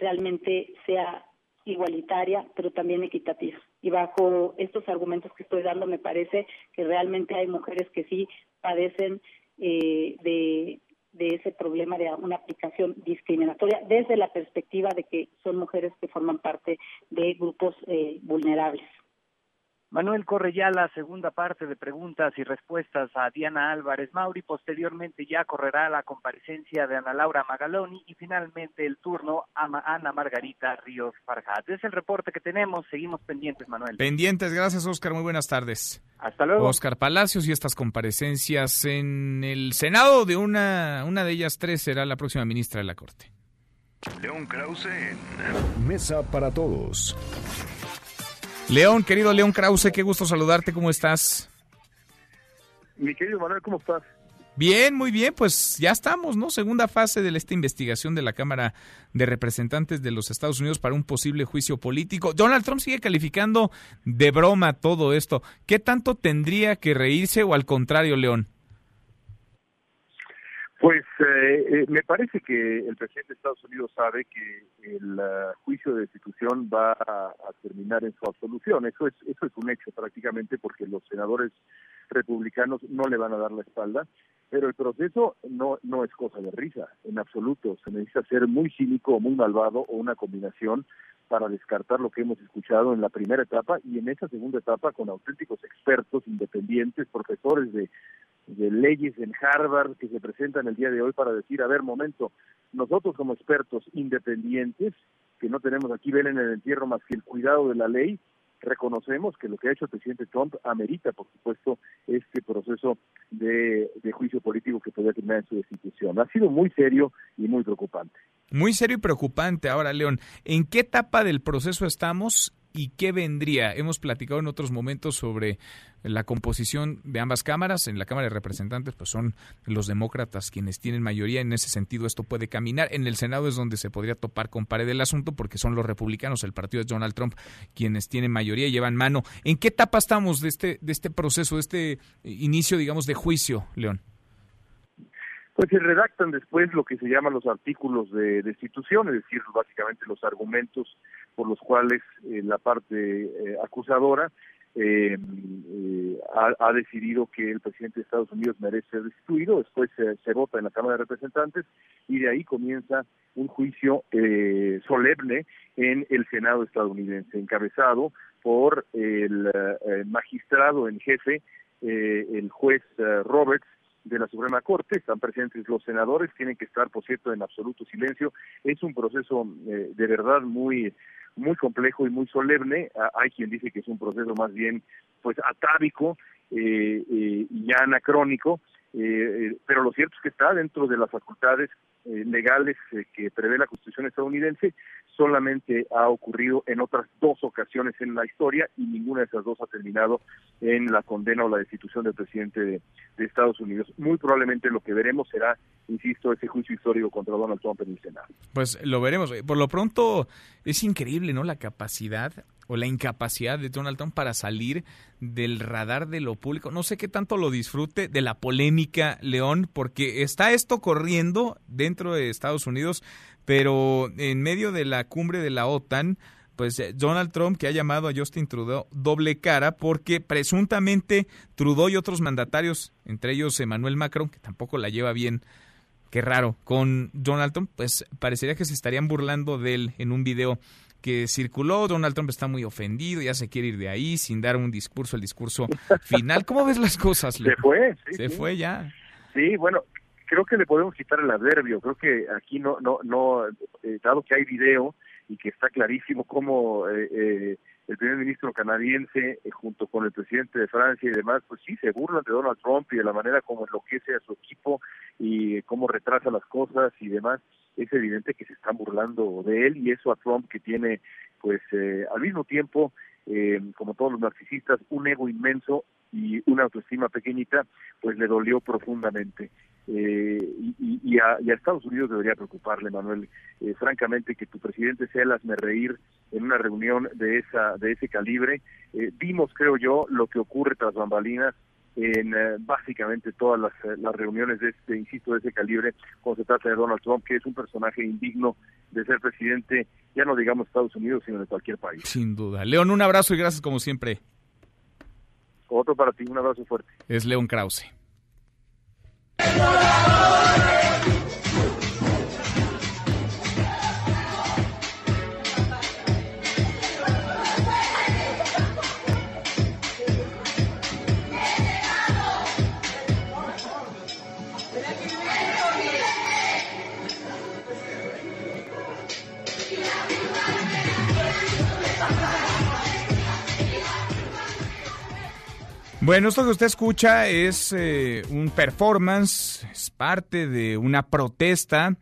realmente sea igualitaria, pero también equitativa. Y bajo estos argumentos que estoy dando, me parece que realmente hay mujeres que sí padecen eh, de, ese problema de una aplicación discriminatoria desde la perspectiva de que son mujeres que forman parte de grupos eh, vulnerables. Manuel corre ya la segunda parte de preguntas y respuestas a Diana Álvarez Mauri. Posteriormente ya correrá la comparecencia de Ana Laura Magaloni y finalmente el turno a Ana Margarita Ríos Farjat. Es el reporte que tenemos. Seguimos pendientes, Manuel. Pendientes. Gracias, Oscar. Muy buenas tardes. Hasta luego. Oscar Palacios y estas comparecencias en el Senado de una, una de ellas tres será la próxima ministra de la Corte. León Krause en Mesa para Todos. León, querido León Krause, qué gusto saludarte, ¿cómo estás? Mi querido Manuel, ¿cómo estás? Bien, muy bien, pues ya estamos, ¿no? Segunda fase de esta investigación de la Cámara de Representantes de los Estados Unidos para un posible juicio político. Donald Trump sigue calificando de broma todo esto. ¿Qué tanto tendría que reírse o al contrario, León? Pues eh, eh, me parece que el presidente de Estados Unidos sabe que el uh, juicio de destitución va a, terminar en su absolución. Eso es eso es un hecho prácticamente porque los senadores republicanos no le van a dar la espalda, pero el proceso no no es cosa de risa en absoluto. Se necesita ser muy cínico o muy malvado o una combinación para descartar lo que hemos escuchado en la primera etapa y en esa segunda etapa con auténticos expertos independientes, profesores de de leyes en Harvard que se presentan el día de hoy para decir, a ver, momento, nosotros como expertos independientes, que no tenemos aquí ven en el entierro más que el cuidado de la ley, reconocemos que lo que ha hecho el presidente Trump amerita, por supuesto, este proceso de, de juicio político que podría terminar en su destitución. Ha sido muy serio y muy preocupante. Muy serio y preocupante. Ahora, León, ¿en qué etapa del proceso estamos y qué vendría. Hemos platicado en otros momentos sobre la composición de ambas cámaras. En la Cámara de Representantes, pues son los demócratas quienes tienen mayoría. En ese sentido, esto puede caminar. En el Senado es donde se podría topar con pared el asunto, porque son los republicanos, el partido de Donald Trump, quienes tienen mayoría y llevan mano. ¿En qué etapa estamos de este, de este proceso, de este inicio, digamos, de juicio, León? Pues se redactan después lo que se llaman los artículos de destitución, es decir, básicamente los argumentos por los cuales eh, la parte eh, acusadora eh, ha, decidido que el presidente de Estados Unidos merece ser destituido, después se, vota en la Cámara de Representantes y de ahí comienza un juicio eh, solemne en el Senado estadounidense, encabezado por el magistrado en jefe, el juez Roberts, de la Suprema Corte, están presentes los senadores, tienen que estar, por cierto, en absoluto silencio. Es un proceso de verdad muy muy complejo y muy solemne. Ah, hay quien dice que es un proceso más bien pues atávico eh, eh, y anacrónico, eh, pero lo cierto es que está dentro de las facultades legales que prevé la Constitución estadounidense solamente ha ocurrido en otras dos ocasiones en la historia y ninguna de esas dos ha terminado en la condena o la destitución del presidente de, Estados Unidos. Muy probablemente lo que veremos será, insisto, ese juicio histórico contra Donald Trump en el Senado. Pues lo veremos. Por lo pronto es increíble, ¿no? La capacidad o la incapacidad de Donald Trump para salir del radar de lo público. No sé qué tanto lo disfrute de la polémica, León, porque está esto corriendo dentro de Estados Unidos pero en medio de la cumbre de la OTAN, pues eh, Donald Trump que ha llamado a Justin Trudeau doble cara porque presuntamente Trudeau y otros mandatarios, entre ellos Emmanuel Macron, que tampoco la lleva bien, qué raro, con Donald Trump, pues parecería que se estarían burlando de él en un video que circuló. Donald Trump está muy ofendido, ya se quiere ir de ahí sin dar un discurso, el discurso final. ¿Cómo ves las cosas? Se fue, se fue ya. Sí, bueno, creo que le podemos quitar el adverbio. Creo que aquí no, no, no, eh, dado que hay video y que está clarísimo cómo eh, eh, el primer ministro canadiense, junto con el presidente de Francia y demás, pues sí se burlan de Donald Trump y de la manera como enloquece a su equipo y cómo retrasa las cosas y demás. Es evidente que se están burlando de él y eso a Trump que tiene, pues, al mismo tiempo, como todos los narcisistas, un ego inmenso y una autoestima pequeñita, pues le dolió profundamente. Eh, y, a, Estados Unidos debería preocuparle, Manuel, eh, francamente, que tu presidente sea el hazme reír en una reunión de esa de ese calibre. Eh, vimos, creo yo, lo que ocurre tras bambalinas en básicamente todas las, las, reuniones de este, insisto, de ese calibre, cuando se trata de Donald Trump, que es un personaje indigno de ser presidente, ya no digamos Estados Unidos, sino de cualquier país. Sin duda. León, un abrazo y gracias como siempre. Otro para ti, un abrazo fuerte. Es León Krause. ¡Colaboren! Bueno, esto que usted escucha es eh, un performance, es parte de una protesta,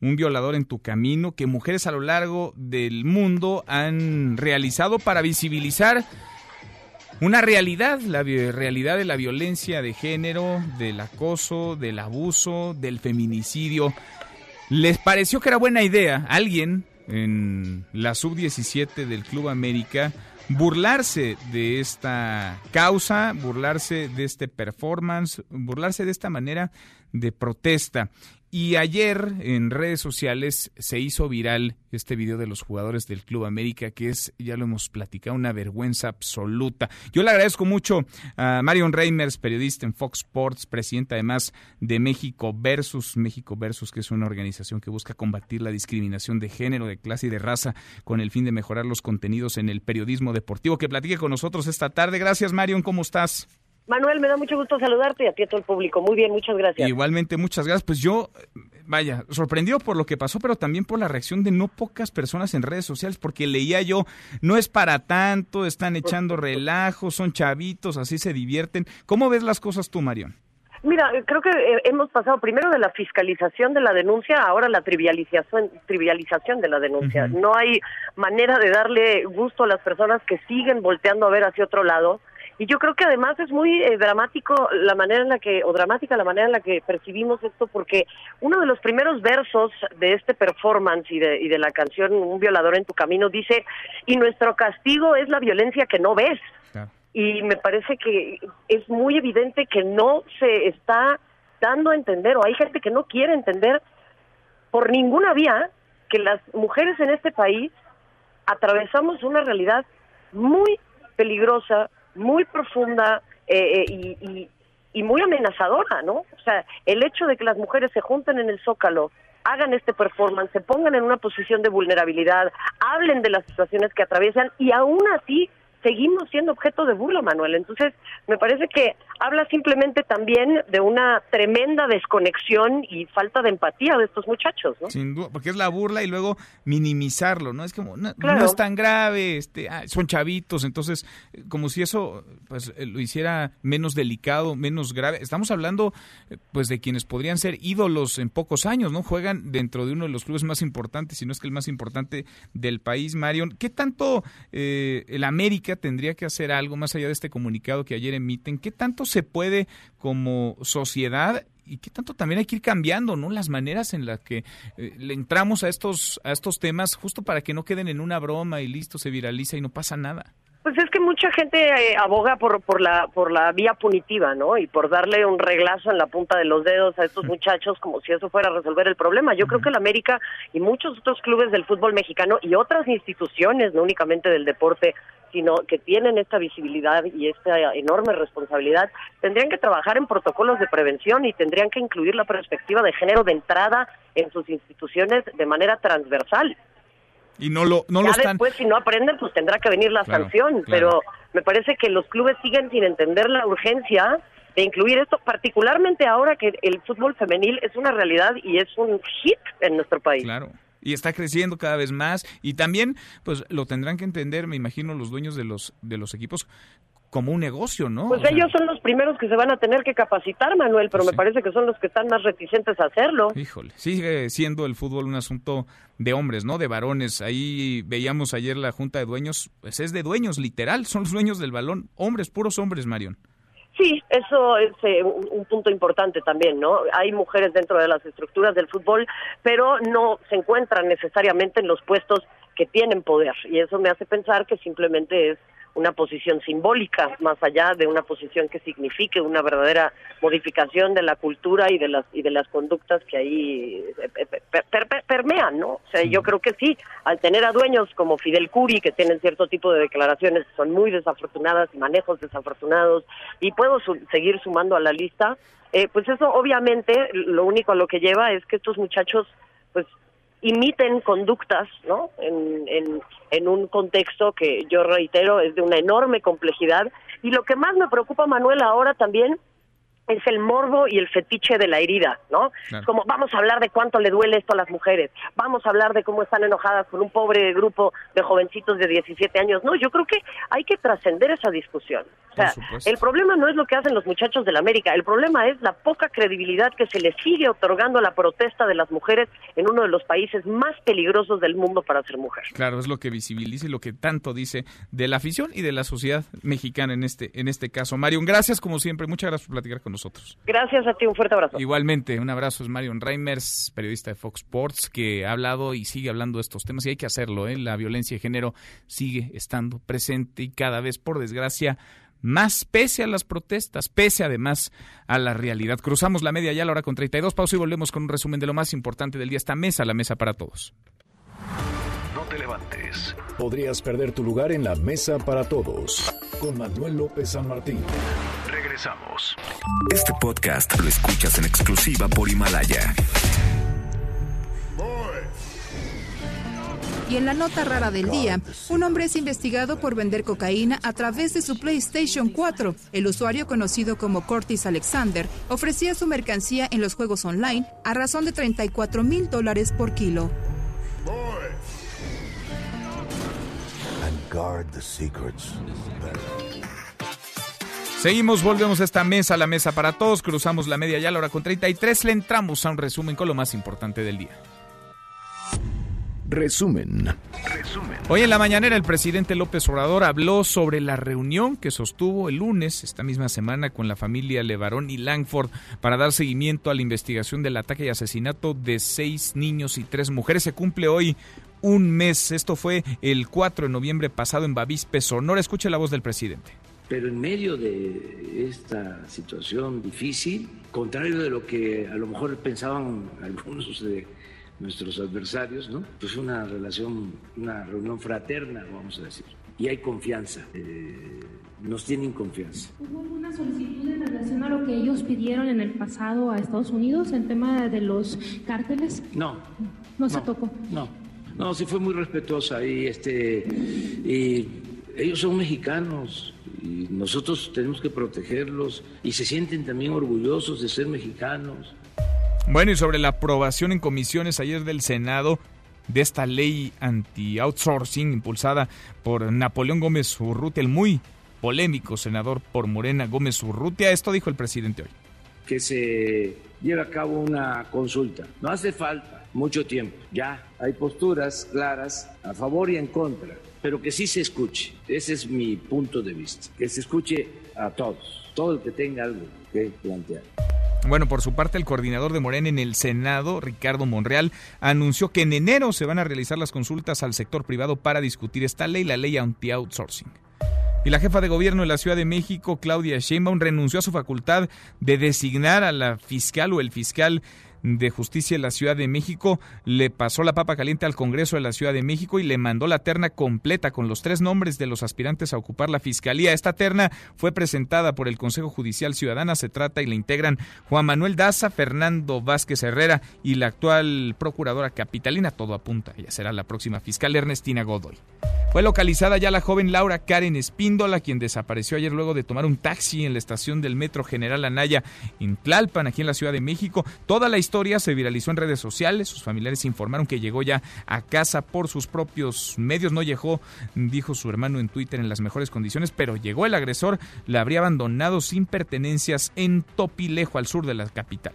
un violador en tu camino que mujeres a lo largo del mundo han realizado para visibilizar una realidad, la realidad de la violencia de género, del acoso, del abuso, del feminicidio. ¿Les pareció que era buena idea alguien en la sub-17 del Club América? Burlarse de esta causa, burlarse de este performance, burlarse de esta manera de protesta. Y ayer en redes sociales se hizo viral este video de los jugadores del Club América, que es, ya lo hemos platicado, una vergüenza absoluta. Yo le agradezco mucho a Marion Reimers, periodista en Fox Sports, presidenta además de México Versus, México Versus, que es una organización que busca combatir la discriminación de género, de clase y de raza con el fin de mejorar los contenidos en el periodismo deportivo, que platique con nosotros esta tarde. Gracias, Marion, ¿cómo estás? Manuel, me da mucho gusto saludarte y a ti a todo el público. Muy bien, muchas gracias. Igualmente, muchas gracias. Pues yo, vaya, sorprendido por lo que pasó, pero también por la reacción de no pocas personas en redes sociales, porque leía yo, no es para tanto, están echando relajo, son chavitos, así se divierten. ¿Cómo ves las cosas tú, Marión? Mira, creo que eh, hemos pasado primero de la fiscalización de la denuncia, ahora la trivialización, trivialización de la denuncia. No hay manera de darle gusto a las personas que siguen volteando a ver hacia otro lado y yo creo que además es muy eh, dramático la manera en la que, o dramática la manera en la que percibimos esto, porque uno de los primeros versos de este performance y de, y de la canción Un violador en tu camino dice, y nuestro castigo es la violencia que no ves. Y me parece que es muy evidente que no se está dando a entender, o hay gente que no quiere entender por ninguna vía que las mujeres en este país atravesamos una realidad muy peligrosa, muy profunda eh, eh, y, y muy amenazadora, ¿no? O sea, el hecho de que las mujeres se junten en el zócalo hagan este performance, se pongan en una posición de vulnerabilidad, hablen de las situaciones que atraviesan y aún así seguimos siendo objeto de burla, Manuel. Entonces, me parece que habla simplemente también de una tremenda desconexión y falta de empatía de estos muchachos, ¿no? Sin duda, porque es la burla y luego minimizarlo, ¿no? Es como, no, es tan grave, este, ah, son chavitos, entonces, como si eso pues eh, lo hiciera menos delicado, menos grave. Estamos hablando eh, pues de quienes podrían ser ídolos en pocos años, ¿no? Juegan dentro de uno de los clubes más importantes, si no es que el más importante del país, Marion. ¿Qué tanto eh, el América tendría que hacer algo más allá de este comunicado que ayer emiten? ¿Qué tanto se puede como sociedad y qué tanto también hay que ir cambiando, ¿no? Las maneras en las que eh, le entramos a estos a estos temas justo para que no queden en una broma y listo, se viraliza y no pasa nada. Pues es que mucha gente eh, aboga por, por, la, por la vía punitiva, ¿no? Y por darle un reglazo en la punta de los dedos a estos muchachos como si eso fuera a resolver el problema. Yo creo que el América y muchos otros clubes del fútbol mexicano y otras instituciones, no únicamente del deporte, sino que tienen esta visibilidad y esta enorme responsabilidad, tendrían que trabajar en protocolos de prevención y tendrían que incluir la perspectiva de género de entrada en sus instituciones de manera transversal. Y no lo, no lo están... después, si no aprenden, pues tendrá que venir la sanción. Pero me parece que los clubes siguen sin entender la urgencia de incluir esto, particularmente ahora que el fútbol femenil es una realidad y es un hit en nuestro país. Claro y está creciendo cada vez más y también pues lo tendrán que entender me imagino los dueños de los de los equipos como un negocio, ¿no? Pues ellos son los primeros que se van a tener que capacitar, Manuel, pero me parece que son los que están más reticentes a hacerlo. Híjole, sigue siendo el fútbol un asunto de hombres, ¿no? De varones. Ahí veíamos ayer la junta de dueños, pues es de dueños, literal, son los dueños del balón, hombres, puros hombres, Marion. Sí, eso es eh, un, punto importante también, ¿no? Hay mujeres dentro de las estructuras del fútbol, pero no se encuentran necesariamente en los puestos que tienen poder. Y eso me hace pensar que simplemente es una posición simbólica, más allá de una posición que signifique una verdadera modificación de la cultura y de las y de las conductas que ahí eh, eh, permean, ¿no? O sea, yo creo que sí, al tener a dueños como Fidel Curi que tienen cierto tipo de declaraciones que son muy desafortunadas y manejos desafortunados y puedo seguir sumando a la lista, eh, pues eso obviamente lo único a lo que lleva es que estos muchachos pues imiten conductas, ¿no? En, en, un contexto que yo reitero es de una enorme complejidad. Y lo que más me preocupa, Manuel, ahora también es el morbo y el fetiche de la herida, ¿no? Como vamos a hablar de cuánto le duele esto a las mujeres, vamos a hablar de cómo están enojadas con un pobre grupo de jovencitos de 17 años. No, yo creo que hay que trascender esa discusión. O sea, el problema no es lo que hacen los muchachos de la América, el problema es la poca credibilidad que se le sigue otorgando a la protesta de las mujeres en uno de los países más peligrosos del mundo para ser mujer. Claro, es lo que visibiliza y lo que tanto dice de la afición y de la sociedad mexicana en este en este caso. Marion, gracias como siempre, muchas gracias por platicar con nosotros. Gracias a ti, un fuerte abrazo. Igualmente, un abrazo es Marion Reimers, periodista de Fox Sports, que ha hablado y sigue hablando de estos temas y hay que hacerlo. ¿eh? La violencia de género sigue estando presente y cada vez, por desgracia, más pese a las protestas, pese además a la realidad. Cruzamos la media ya a la hora con 32 pausa y volvemos con un resumen de lo más importante del día. Esta mesa, la mesa para todos. No te levantes. Podrías perder tu lugar en la mesa para todos con Manuel López San Martín. Regresamos. Este podcast lo escuchas en exclusiva por Himalaya. Y en la nota rara del día, un hombre es investigado por vender cocaína a través de su PlayStation 4. El usuario conocido como Curtis Alexander ofrecía su mercancía en los juegos online a razón de 34 mil dólares por kilo. Seguimos, volvemos a esta mesa, la mesa para todos, cruzamos la media ya a la hora con 33, le entramos a un resumen con lo más importante del día. Resumen. Hoy en la mañanera el presidente López Obrador habló sobre la reunión que sostuvo el lunes, esta misma semana, con la familia Levarón y Langford para dar seguimiento a la investigación del ataque y asesinato de seis niños y tres mujeres. Se cumple hoy un mes. Esto fue el 4 de noviembre pasado en Bavispe, Sonora. Escuche la voz del presidente. Pero en medio de esta situación difícil, contrario de lo que a lo mejor pensaban algunos de nuestros adversarios, ¿no? Pues una relación, una reunión fraterna, vamos a decir. y hay confianza. Eh, nos tienen confianza. ¿Hubo alguna solicitud en relación a lo que ellos pidieron en el pasado a Estados Unidos en tema de los cárteles? No. No, se tocó. No. No, sí fue muy respetuosa y este y ellos son mexicanos y nosotros tenemos que protegerlos y se sienten también orgullosos de ser mexicanos. Bueno, y sobre la aprobación en comisiones ayer del Senado de esta ley anti-outsourcing impulsada por Napoleón Gómez Urrutia, el muy polémico senador por Morena Gómez Urrutia. Esto dijo el presidente hoy. Que se lleve a cabo una consulta. No hace falta mucho tiempo. Ya hay posturas claras a favor y en contra, pero que sí se escuche. Ese es mi punto de vista. Que se escuche a todos, todo el que tenga algo que plantear. Bueno, por su parte, el coordinador de Morena en el Senado, Ricardo Monreal, anunció que en enero se van a realizar las consultas al sector privado para discutir esta ley, la ley anti-outsourcing. Y la jefa de gobierno de la Ciudad de México, Claudia Sheinbaum, renunció a su facultad de designar a la fiscal o el fiscal de Justicia de la Ciudad de México le pasó la papa caliente al Congreso de la Ciudad de México y le mandó la terna completa con los tres nombres de los aspirantes a ocupar la Fiscalía. Esta terna fue presentada por el Consejo Judicial Ciudadana. Se trata y la integran Juan Manuel Daza, Fernando Vázquez Herrera y la actual procuradora capitalina. Todo apunta, ella será la próxima fiscal Ernestina Godoy. Fue localizada ya la joven Laura Karen Espíndola, quien desapareció ayer luego de tomar un taxi en la estación del Metro General Anaya en Tlalpan, aquí en la Ciudad de México. Toda la historia se viralizó en redes sociales. Sus familiares informaron que llegó ya a casa por sus propios medios. No llegó, dijo su hermano en Twitter, en las mejores condiciones, pero llegó el agresor. La habría abandonado sin pertenencias en Topilejo, al sur de la capital.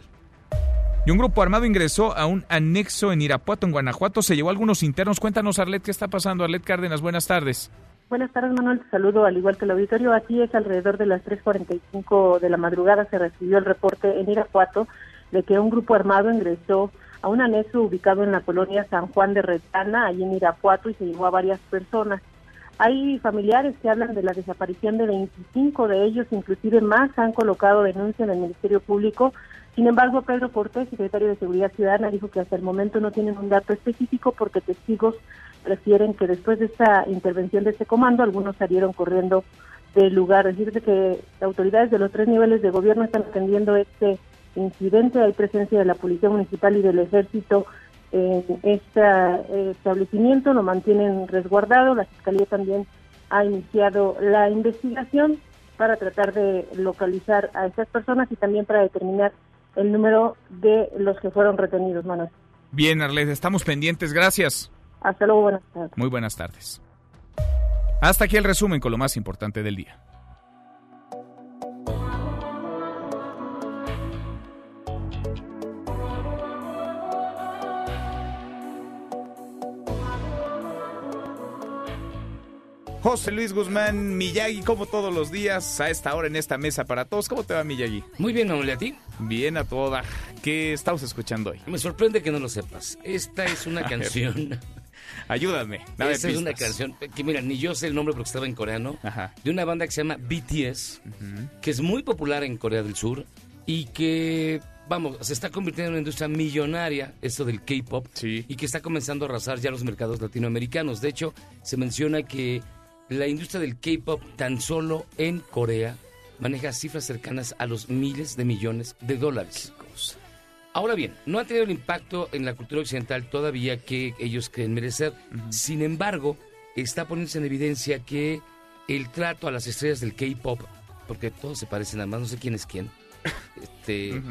Y un grupo armado ingresó a un anexo en Irapuato, en Guanajuato. Se llevó a algunos internos. Cuéntanos, Arlet, qué está pasando. Arlet Cárdenas, buenas tardes. Buenas tardes, Manuel. Te saludo al igual que el auditorio. Así es, alrededor de las 3.45 de la madrugada se recibió el reporte en Irapuato de que un grupo armado ingresó a un anexo ubicado en la colonia San Juan de Retana, allí en Irapuato, y se llevó a varias personas. Hay familiares que hablan de la desaparición de 25 de ellos, inclusive más han colocado denuncia en el Ministerio Público. Sin embargo, Pedro Cortés, secretario de Seguridad Ciudadana, dijo que hasta el momento no tienen un dato específico porque testigos refieren que después de esta intervención de este comando, algunos salieron corriendo del lugar. Decirte que autoridades de los tres niveles de gobierno están atendiendo este incidente. Hay presencia de la Policía Municipal y del Ejército en este eh, establecimiento, lo mantienen resguardado. La Fiscalía también ha iniciado la investigación para tratar de localizar a estas personas y también para determinar el número de los que fueron retenidos, Manuel. Bien, Arlette, estamos pendientes. Gracias. Hasta luego, buenas tardes. Muy buenas tardes. Hasta aquí el resumen con lo más importante del día. José Luis Guzmán Miyagi, como todos los días, a esta hora en esta mesa para todos. ¿Cómo te va, Miyagi? Muy bien, Manuel, ¿a ti? Bien, a toda. ¿Qué estamos escuchando hoy? Me sorprende que no lo sepas. Esta es una canción. Ayúdame. Esta es una canción que, mira, ni yo sé el nombre porque estaba en coreano. De una banda que se llama BTS, que es muy popular en Corea del Sur y que vamos, se está convirtiendo en una industria millonaria, esto del K-pop, y que está comenzando a arrasar ya los mercados latinoamericanos. De hecho, se menciona que la industria del K-pop tan solo en Corea maneja cifras cercanas a los miles de millones de dólares. Ahora bien, no ha tenido el impacto en la cultura occidental todavía que ellos creen merecer. Sin embargo, está poniéndose en evidencia que el trato a las estrellas del K-pop, porque todos se parecen, además no sé quién es quién, este,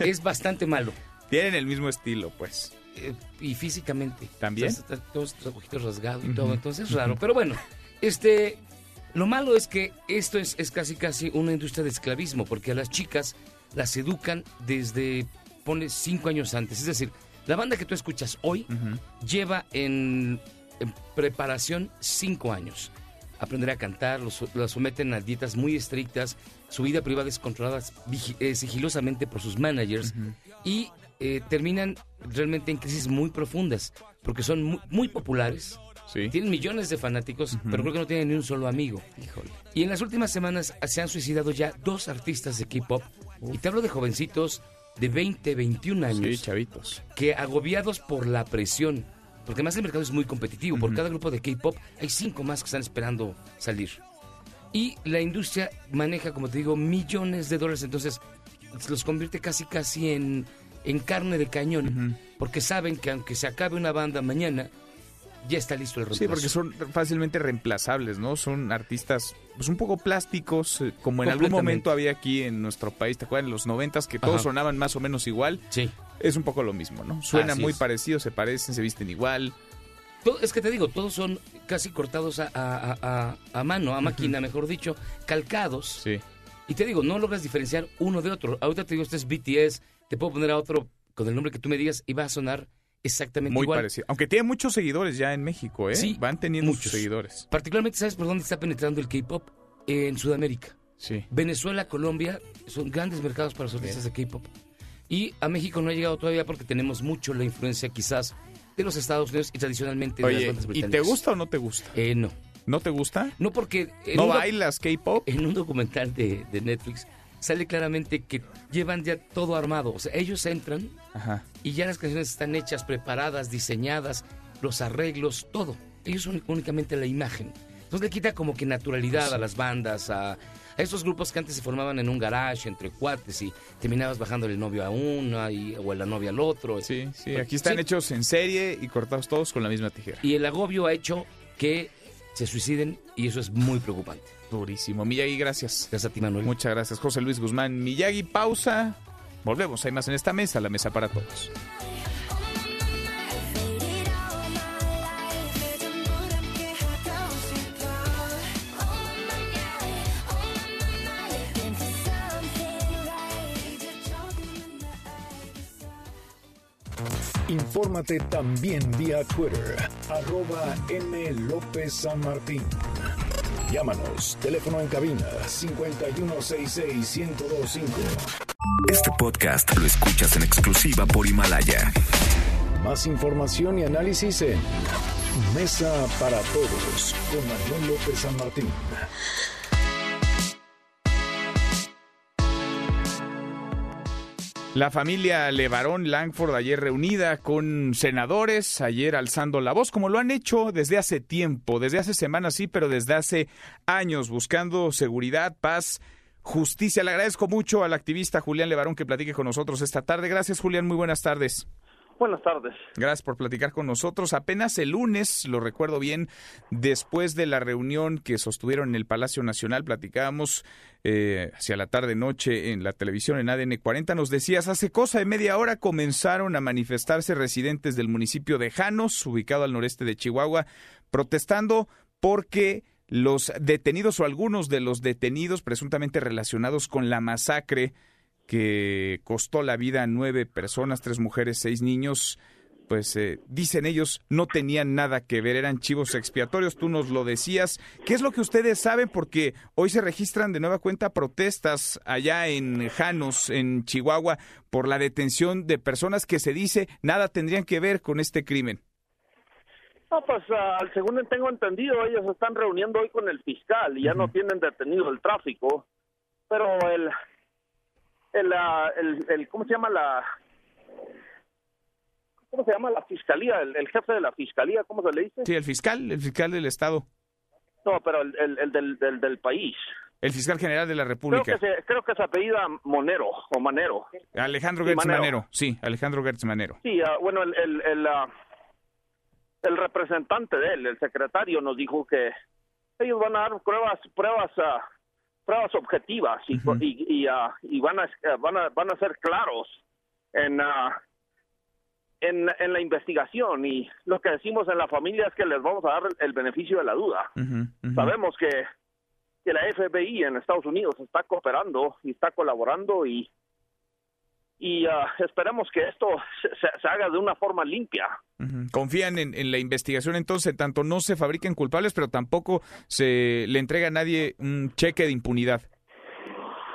es bastante malo. Tienen el mismo estilo, pues. Eh, y físicamente. También. todos los ojitos rasgados y todo, entonces es raro. Pero bueno, este, lo malo es que esto es, es casi casi una industria de esclavismo, porque a las chicas las educan desde, pone, cinco años antes. Es decir, la banda que tú escuchas hoy lleva en, preparación cinco años. Aprender a cantar, los, las someten a dietas muy estrictas, su vida privada es controlada eh, sigilosamente por sus managers y eh, terminan realmente en crisis muy profundas, porque son muy, muy populares, tienen millones de fanáticos, pero creo que no tienen ni un solo amigo. Y en las últimas semanas se han suicidado ya dos artistas de K-pop. Y te hablo de jovencitos de 20, 21 años. chavitos. Que agobiados por la presión Porque además el mercado es muy competitivo. Por cada grupo de K-pop hay cinco más que están esperando salir. Y la industria maneja, como te digo, millones de dólares. Entonces los convierte casi, casi en, en carne de cañón. Porque saben que aunque se acabe una banda mañana, ya está listo el reemplazo. Sí, porque son fácilmente reemplazables, ¿no? Son artistas pues un poco plásticos, eh, como en algún momento había aquí en nuestro país, ¿te acuerdas? En los noventas, que todos sonaban más o menos igual. Sí. Es un poco lo mismo, ¿no? Suena muy parecido, se parecen, se visten igual. es que te digo, todos son casi cortados a, mano, a máquina, mejor dicho, calcados. Sí. Y te digo, no logras diferenciar uno de otro. Ahorita te digo, este es BTS, te puedo poner a otro con el nombre que tú me digas y va a sonar exactamente Muy igual. parecido. Aunque tiene muchos seguidores ya en México, ¿eh? Sí, Van teniendo muchos seguidores. Particularmente, ¿sabes por dónde está penetrando el K-pop? En Sudamérica. Sí. Venezuela, Colombia son grandes mercados para los artistas de K-pop. Y a México no ha llegado todavía porque tenemos mucho la influencia quizás de los Estados Unidos y tradicionalmente de las bandas ¿y británicas. te gusta o no te gusta? Eh, no. ¿No te gusta? No porque... ¿No bailas K-pop? En un documental de, de Netflix sale claramente que llevan ya todo armado. O sea, ellos entran Ajá. y ya las canciones están hechas, preparadas, diseñadas, los arreglos, todo. Ellos son únicamente la imagen. Entonces le quita como que naturalidad a las bandas, a, a estos grupos que antes se formaban en un garage entre cuates y terminabas bajándole el novio a una y, o a la novia al otro. Sí, sí, aquí están hechos en serie y cortados todos con la misma tijera. Y el agobio ha hecho que se suiciden y eso es muy preocupante. Durísimo. Miyagi, gracias. Gracias a ti, Manuel. Muchas gracias, José Luis Guzmán. Miyagi, pausa. Volvemos, hay más en esta mesa, la mesa para todos. Infórmate también vía Twitter, arroba M. López San Martín. Llámanos, teléfono en cabina 5166-1025. Este podcast lo escuchas en exclusiva por Himalaya. Más información y análisis en Mesa para Todos con Manuel López San Martín. La familia Levarón Langford ayer reunida con senadores, ayer alzando la voz, como lo han hecho desde hace tiempo, desde hace semanas sí, pero desde hace años, buscando seguridad, paz, justicia. Le agradezco mucho al activista Julián Levarón que platique con nosotros esta tarde. Gracias, Julián, muy buenas tardes. Buenas tardes. Gracias por platicar con nosotros. Apenas el lunes, lo recuerdo bien, después de la reunión que sostuvieron en el Palacio Nacional, platicábamos eh, hacia la tarde-noche en la televisión en ADN 40, nos decías, hace cosa de media hora comenzaron a manifestarse residentes del municipio de Janos, ubicado al noreste de Chihuahua, protestando porque los detenidos o algunos de los detenidos presuntamente relacionados con la masacre que costó la vida a nueve personas, tres mujeres, seis niños, pues eh, dicen ellos no tenían nada que ver, eran chivos expiatorios, tú nos lo decías. ¿Qué es lo que ustedes saben? Porque hoy se registran de nueva cuenta protestas allá en Janos, en Chihuahua, por la detención de personas que se dice nada tendrían que ver con este crimen. No, pues ah, según tengo entendido, ellos están reuniendo hoy con el fiscal y ya no tienen detenido el tráfico, pero el, el, el, el, ¿cómo se llama la, cómo se llama la fiscalía, el, el jefe de la fiscalía, cómo se le dice? Sí, el fiscal, el fiscal del estado, No, pero el, el, el del, del, del país. el fiscal general de la Creo República, que se, creo que se apellida Monero o Manero. Alejandro Gertz Manero. Manero. Sí, Alejandro Gertz Manero. Sí, ah, bueno, el, el, el, ah, el representante de él, el secretario, nos dijo que ellos van a dar pruebas, pruebas, ah, pruebas objetivas y, y, y, ah, y van a, eh, van a, van a ser claros en, ah, en, en la investigación. Y lo que decimos en la familia es que les vamos a dar el, el beneficio de la duda. Sabemos que, que la FBI en Estados Unidos está cooperando y está colaborando y y ah, esperemos que esto se, se- se haga de una forma limpia. Confían en, en la investigación, entonces, tanto no se fabriquen culpables, pero tampoco se le entrega a nadie un cheque de impunidad.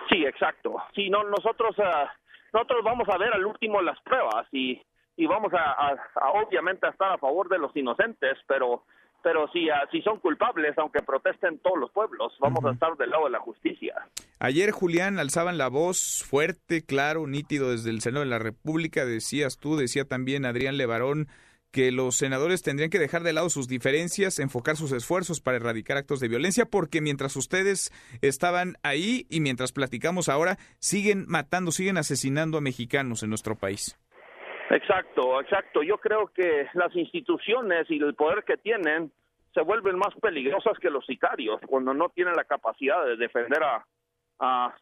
Sí, exacto. Sí, no, nosotros ah, nosotros vamos a ver al último las pruebas y, y vamos a, a- a, obviamente a estar a favor de los inocentes, pero pero si ah, si son culpables, aunque protesten todos los pueblos, vamos a estar del lado de la justicia. Ayer, Julián, alzaban la voz fuerte, claro, nítido desde el Senado de la República. Decías tú, decía también Adrián Levarón, que los senadores tendrían que dejar de lado sus diferencias, enfocar sus esfuerzos para erradicar actos de violencia, porque mientras ustedes estaban ahí y mientras platicamos ahora, siguen matando, siguen asesinando a mexicanos en nuestro país. Exacto, exacto. Yo creo que las instituciones y el poder que tienen se vuelven más peligrosas que los sicarios cuando no tienen la capacidad de defender a,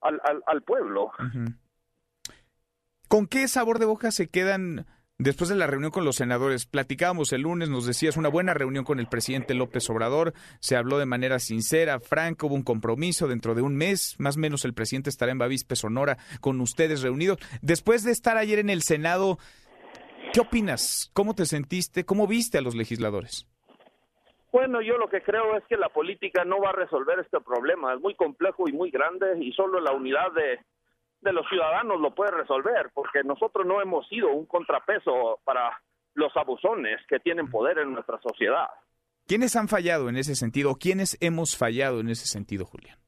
al, pueblo. ¿Con qué sabor de boca se quedan después de la reunión con los senadores? Platicábamos el lunes, nos decías una buena reunión con el presidente López Obrador, se habló de manera sincera, franca, hubo un compromiso dentro de un mes, más o menos el presidente estará en Bavispe, Sonora, con ustedes reunidos. Después de estar ayer en el Senado, ¿qué opinas? ¿Cómo te sentiste? ¿Cómo viste a los legisladores? Bueno, yo lo que creo es que la política no va a resolver este problema. Es muy complejo y muy grande y solo la unidad de, de los ciudadanos lo puede resolver, porque nosotros no hemos sido un contrapeso para los abusones que tienen poder en nuestra sociedad. ¿Quiénes han fallado en ese sentido? ¿Quiénes hemos fallado en ese sentido, Julián?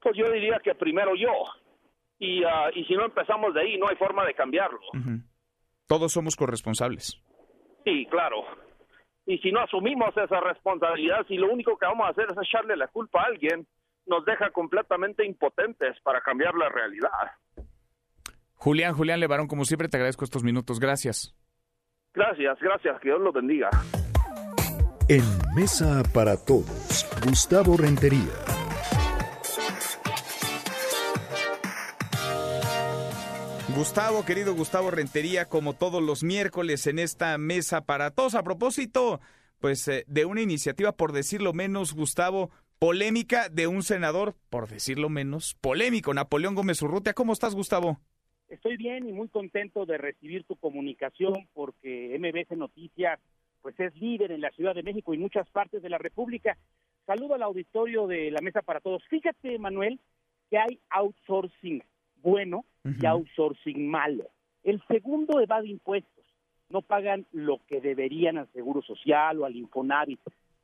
Pues yo diría que primero yo. Y, ah, y si no empezamos de ahí, no hay forma de cambiarlo. Todos somos corresponsables. Sí, claro y si no asumimos esa responsabilidad, si lo único que vamos a hacer es echarle la culpa a alguien, nos deja completamente impotentes para cambiar la realidad. Julián, Julián Levarón, como siempre te agradezco estos minutos. Gracias. Gracias, gracias. Que Dios los bendiga. En Mesa para Todos, Gustavo Rentería. Gustavo, querido Gustavo Rentería, como todos los miércoles en esta mesa para todos. A propósito, pues eh, de una iniciativa, por decirlo menos, Gustavo, polémica de un senador, por decirlo menos, polémico, Napoleón Gómez Urrutia. ¿Cómo estás, Gustavo? Estoy bien y muy contento de recibir tu comunicación porque MBC Noticias pues es líder en la Ciudad de México y muchas partes de la República. Saludo al auditorio de la Mesa para Todos. Fíjate, Manuel, que hay outsourcing bueno y outsourcing malo. El segundo evade impuestos, no pagan lo que deberían al Seguro Social o al Infonavit.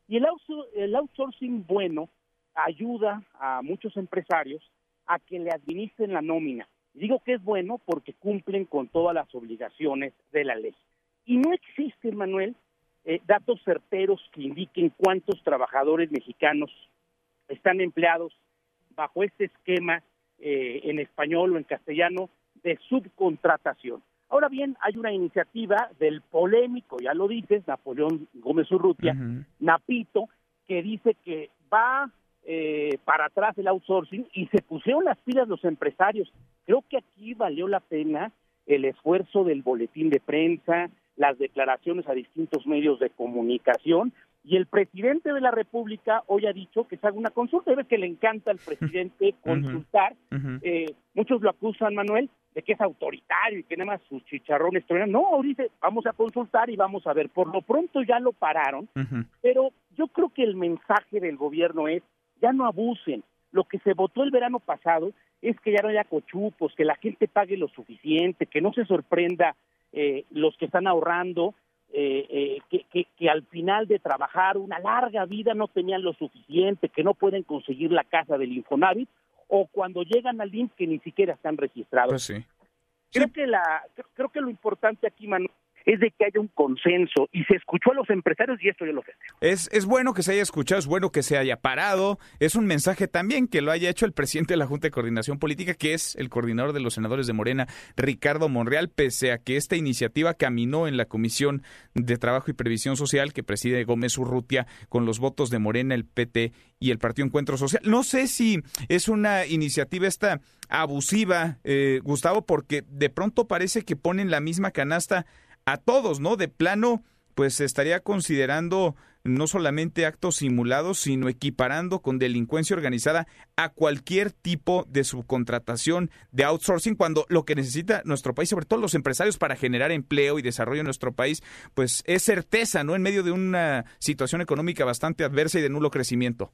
Y el, el outsourcing bueno ayuda a muchos empresarios a que le administren la nómina. Digo que es bueno porque cumplen con todas las obligaciones de la ley. Y no existen, Manuel, eh, datos certeros que indiquen cuántos trabajadores mexicanos están empleados bajo este esquema eh, en español o en castellano de subcontratación. Ahora bien, hay una iniciativa del polémico, ya lo dices, Napoleón Gómez Urrutia, Napito, que dice que va eh, para atrás el outsourcing y se pusieron las pilas los empresarios. Creo que aquí valió la pena el esfuerzo del boletín de prensa, las declaraciones a distintos medios de comunicación, y el presidente de la República hoy ha dicho que se haga una consulta. Debe que le encanta al presidente consultar. Eh, muchos lo acusan, Manuel, de que es autoritario y que nada más sus chicharrones No, dice, vamos a consultar y vamos a ver. Por lo pronto ya lo pararon, pero yo creo que el mensaje del gobierno es, ya no abusen. Lo que se votó el verano pasado es que ya no haya cochupos, que la gente pague lo suficiente, que no se sorprenda eh, los que están ahorrando eh, eh, que, al final de trabajar una larga vida no tenían lo suficiente, que no pueden conseguir la casa del Infonavit, o cuando llegan al INS que ni siquiera están registrados. Pues creo que la creo que lo importante aquí, Manuel, es de que haya un consenso y se escuchó a los empresarios y esto yo lo festejo. Es, es bueno que se haya escuchado, es bueno que se haya parado, es un mensaje también que lo haya hecho el presidente de la Junta de Coordinación Política, que es el coordinador de los senadores de Morena, Ricardo Monreal, pese a que esta iniciativa caminó en la Comisión de Trabajo y Previsión Social que preside Gómez Urrutia con los votos de Morena, el PT y el Partido Encuentro Social. No sé si es una iniciativa esta abusiva, eh, Gustavo, porque de pronto parece que ponen la misma canasta a todos, ¿no? De plano, pues se estaría considerando no solamente actos simulados, sino equiparando con delincuencia organizada a cualquier tipo de subcontratación, de outsourcing, cuando lo que necesita nuestro país, sobre todo los empresarios para generar empleo y desarrollo en nuestro país, pues es certeza, ¿no? En medio de una situación económica bastante adversa y de nulo crecimiento.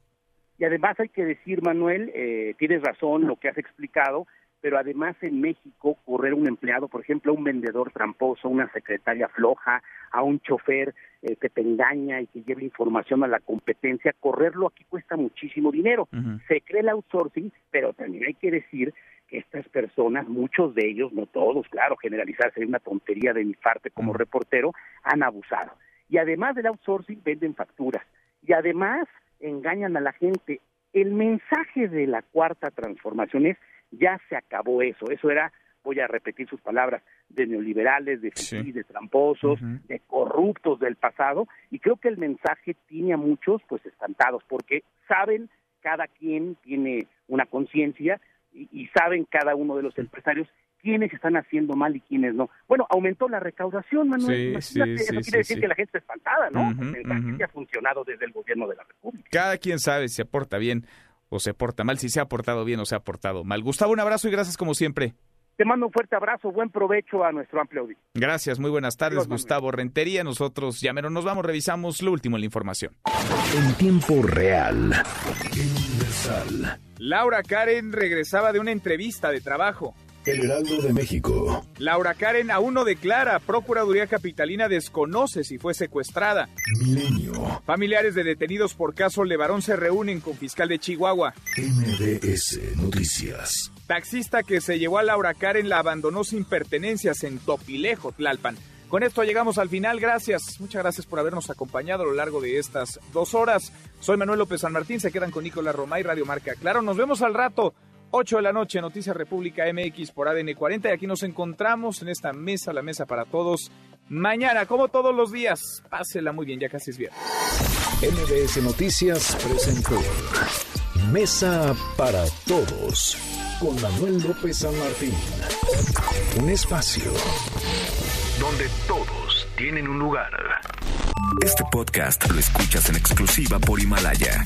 Y además hay que decir, Manuel, eh, tienes razón lo que has explicado, pero además en México correr un empleado, por ejemplo, a un vendedor tramposo, una secretaria floja, a un chofer eh, que te engaña y que lleva información a la competencia, correrlo aquí cuesta muchísimo dinero. Se cree el outsourcing, pero también hay que decir que estas personas, muchos de ellos, no todos, claro, generalizar sería una tontería de mi parte como reportero, han abusado. Y además del outsourcing, venden facturas. Y además engañan a la gente. El mensaje de la cuarta transformación es, ya se acabó eso. Eso era voy a repetir sus palabras, de neoliberales, de de tramposos, de corruptos del pasado, y creo que el mensaje tiene a muchos pues espantados, porque saben, cada quien tiene una conciencia y, saben cada uno de los empresarios quiénes están haciendo mal y quiénes no. Bueno, aumentó la recaudación, Manuel. Sí, eso quiere decir que la gente está espantada, ¿no? el mensaje ha funcionado desde el gobierno de la República. Cada quien sabe si aporta bien o se aporta mal, si se ha aportado bien o se ha aportado mal. Gustavo, un abrazo y gracias como siempre. Te mando un fuerte abrazo, buen provecho a nuestro amplio auditorio. Gracias, muy buenas tardes, Gustavo Rentería. Nosotros ya menos nos vamos, revisamos lo último en la información. En tiempo real, universal. Laura Karen regresaba de una entrevista de trabajo. El Heraldo de México. Laura Karen aún no declara. Procuraduría Capitalina desconoce si fue secuestrada. Milenio. Familiares de detenidos por caso Levarón se reúnen con fiscal de Chihuahua. MDS Noticias. Taxista que se llevó a Laura Karen la abandonó sin pertenencias en Topilejo, Tlalpan. Con esto llegamos al final. Gracias. Muchas gracias por habernos acompañado a lo largo de estas dos horas. Soy Manuel López San Martín. Se quedan con Nicolás Roma y Radio Marca. Claro, nos vemos al rato. 8 de la noche, Noticias República MX por ADN 40. Y aquí nos encontramos en esta mesa, la mesa para todos. Mañana, como todos los días, pásela muy bien, ya casi es viernes. MBS Noticias presentó Mesa para Todos con Manuel López San Martín. Un espacio donde todos tienen un lugar. Este podcast lo escuchas en exclusiva por Himalaya.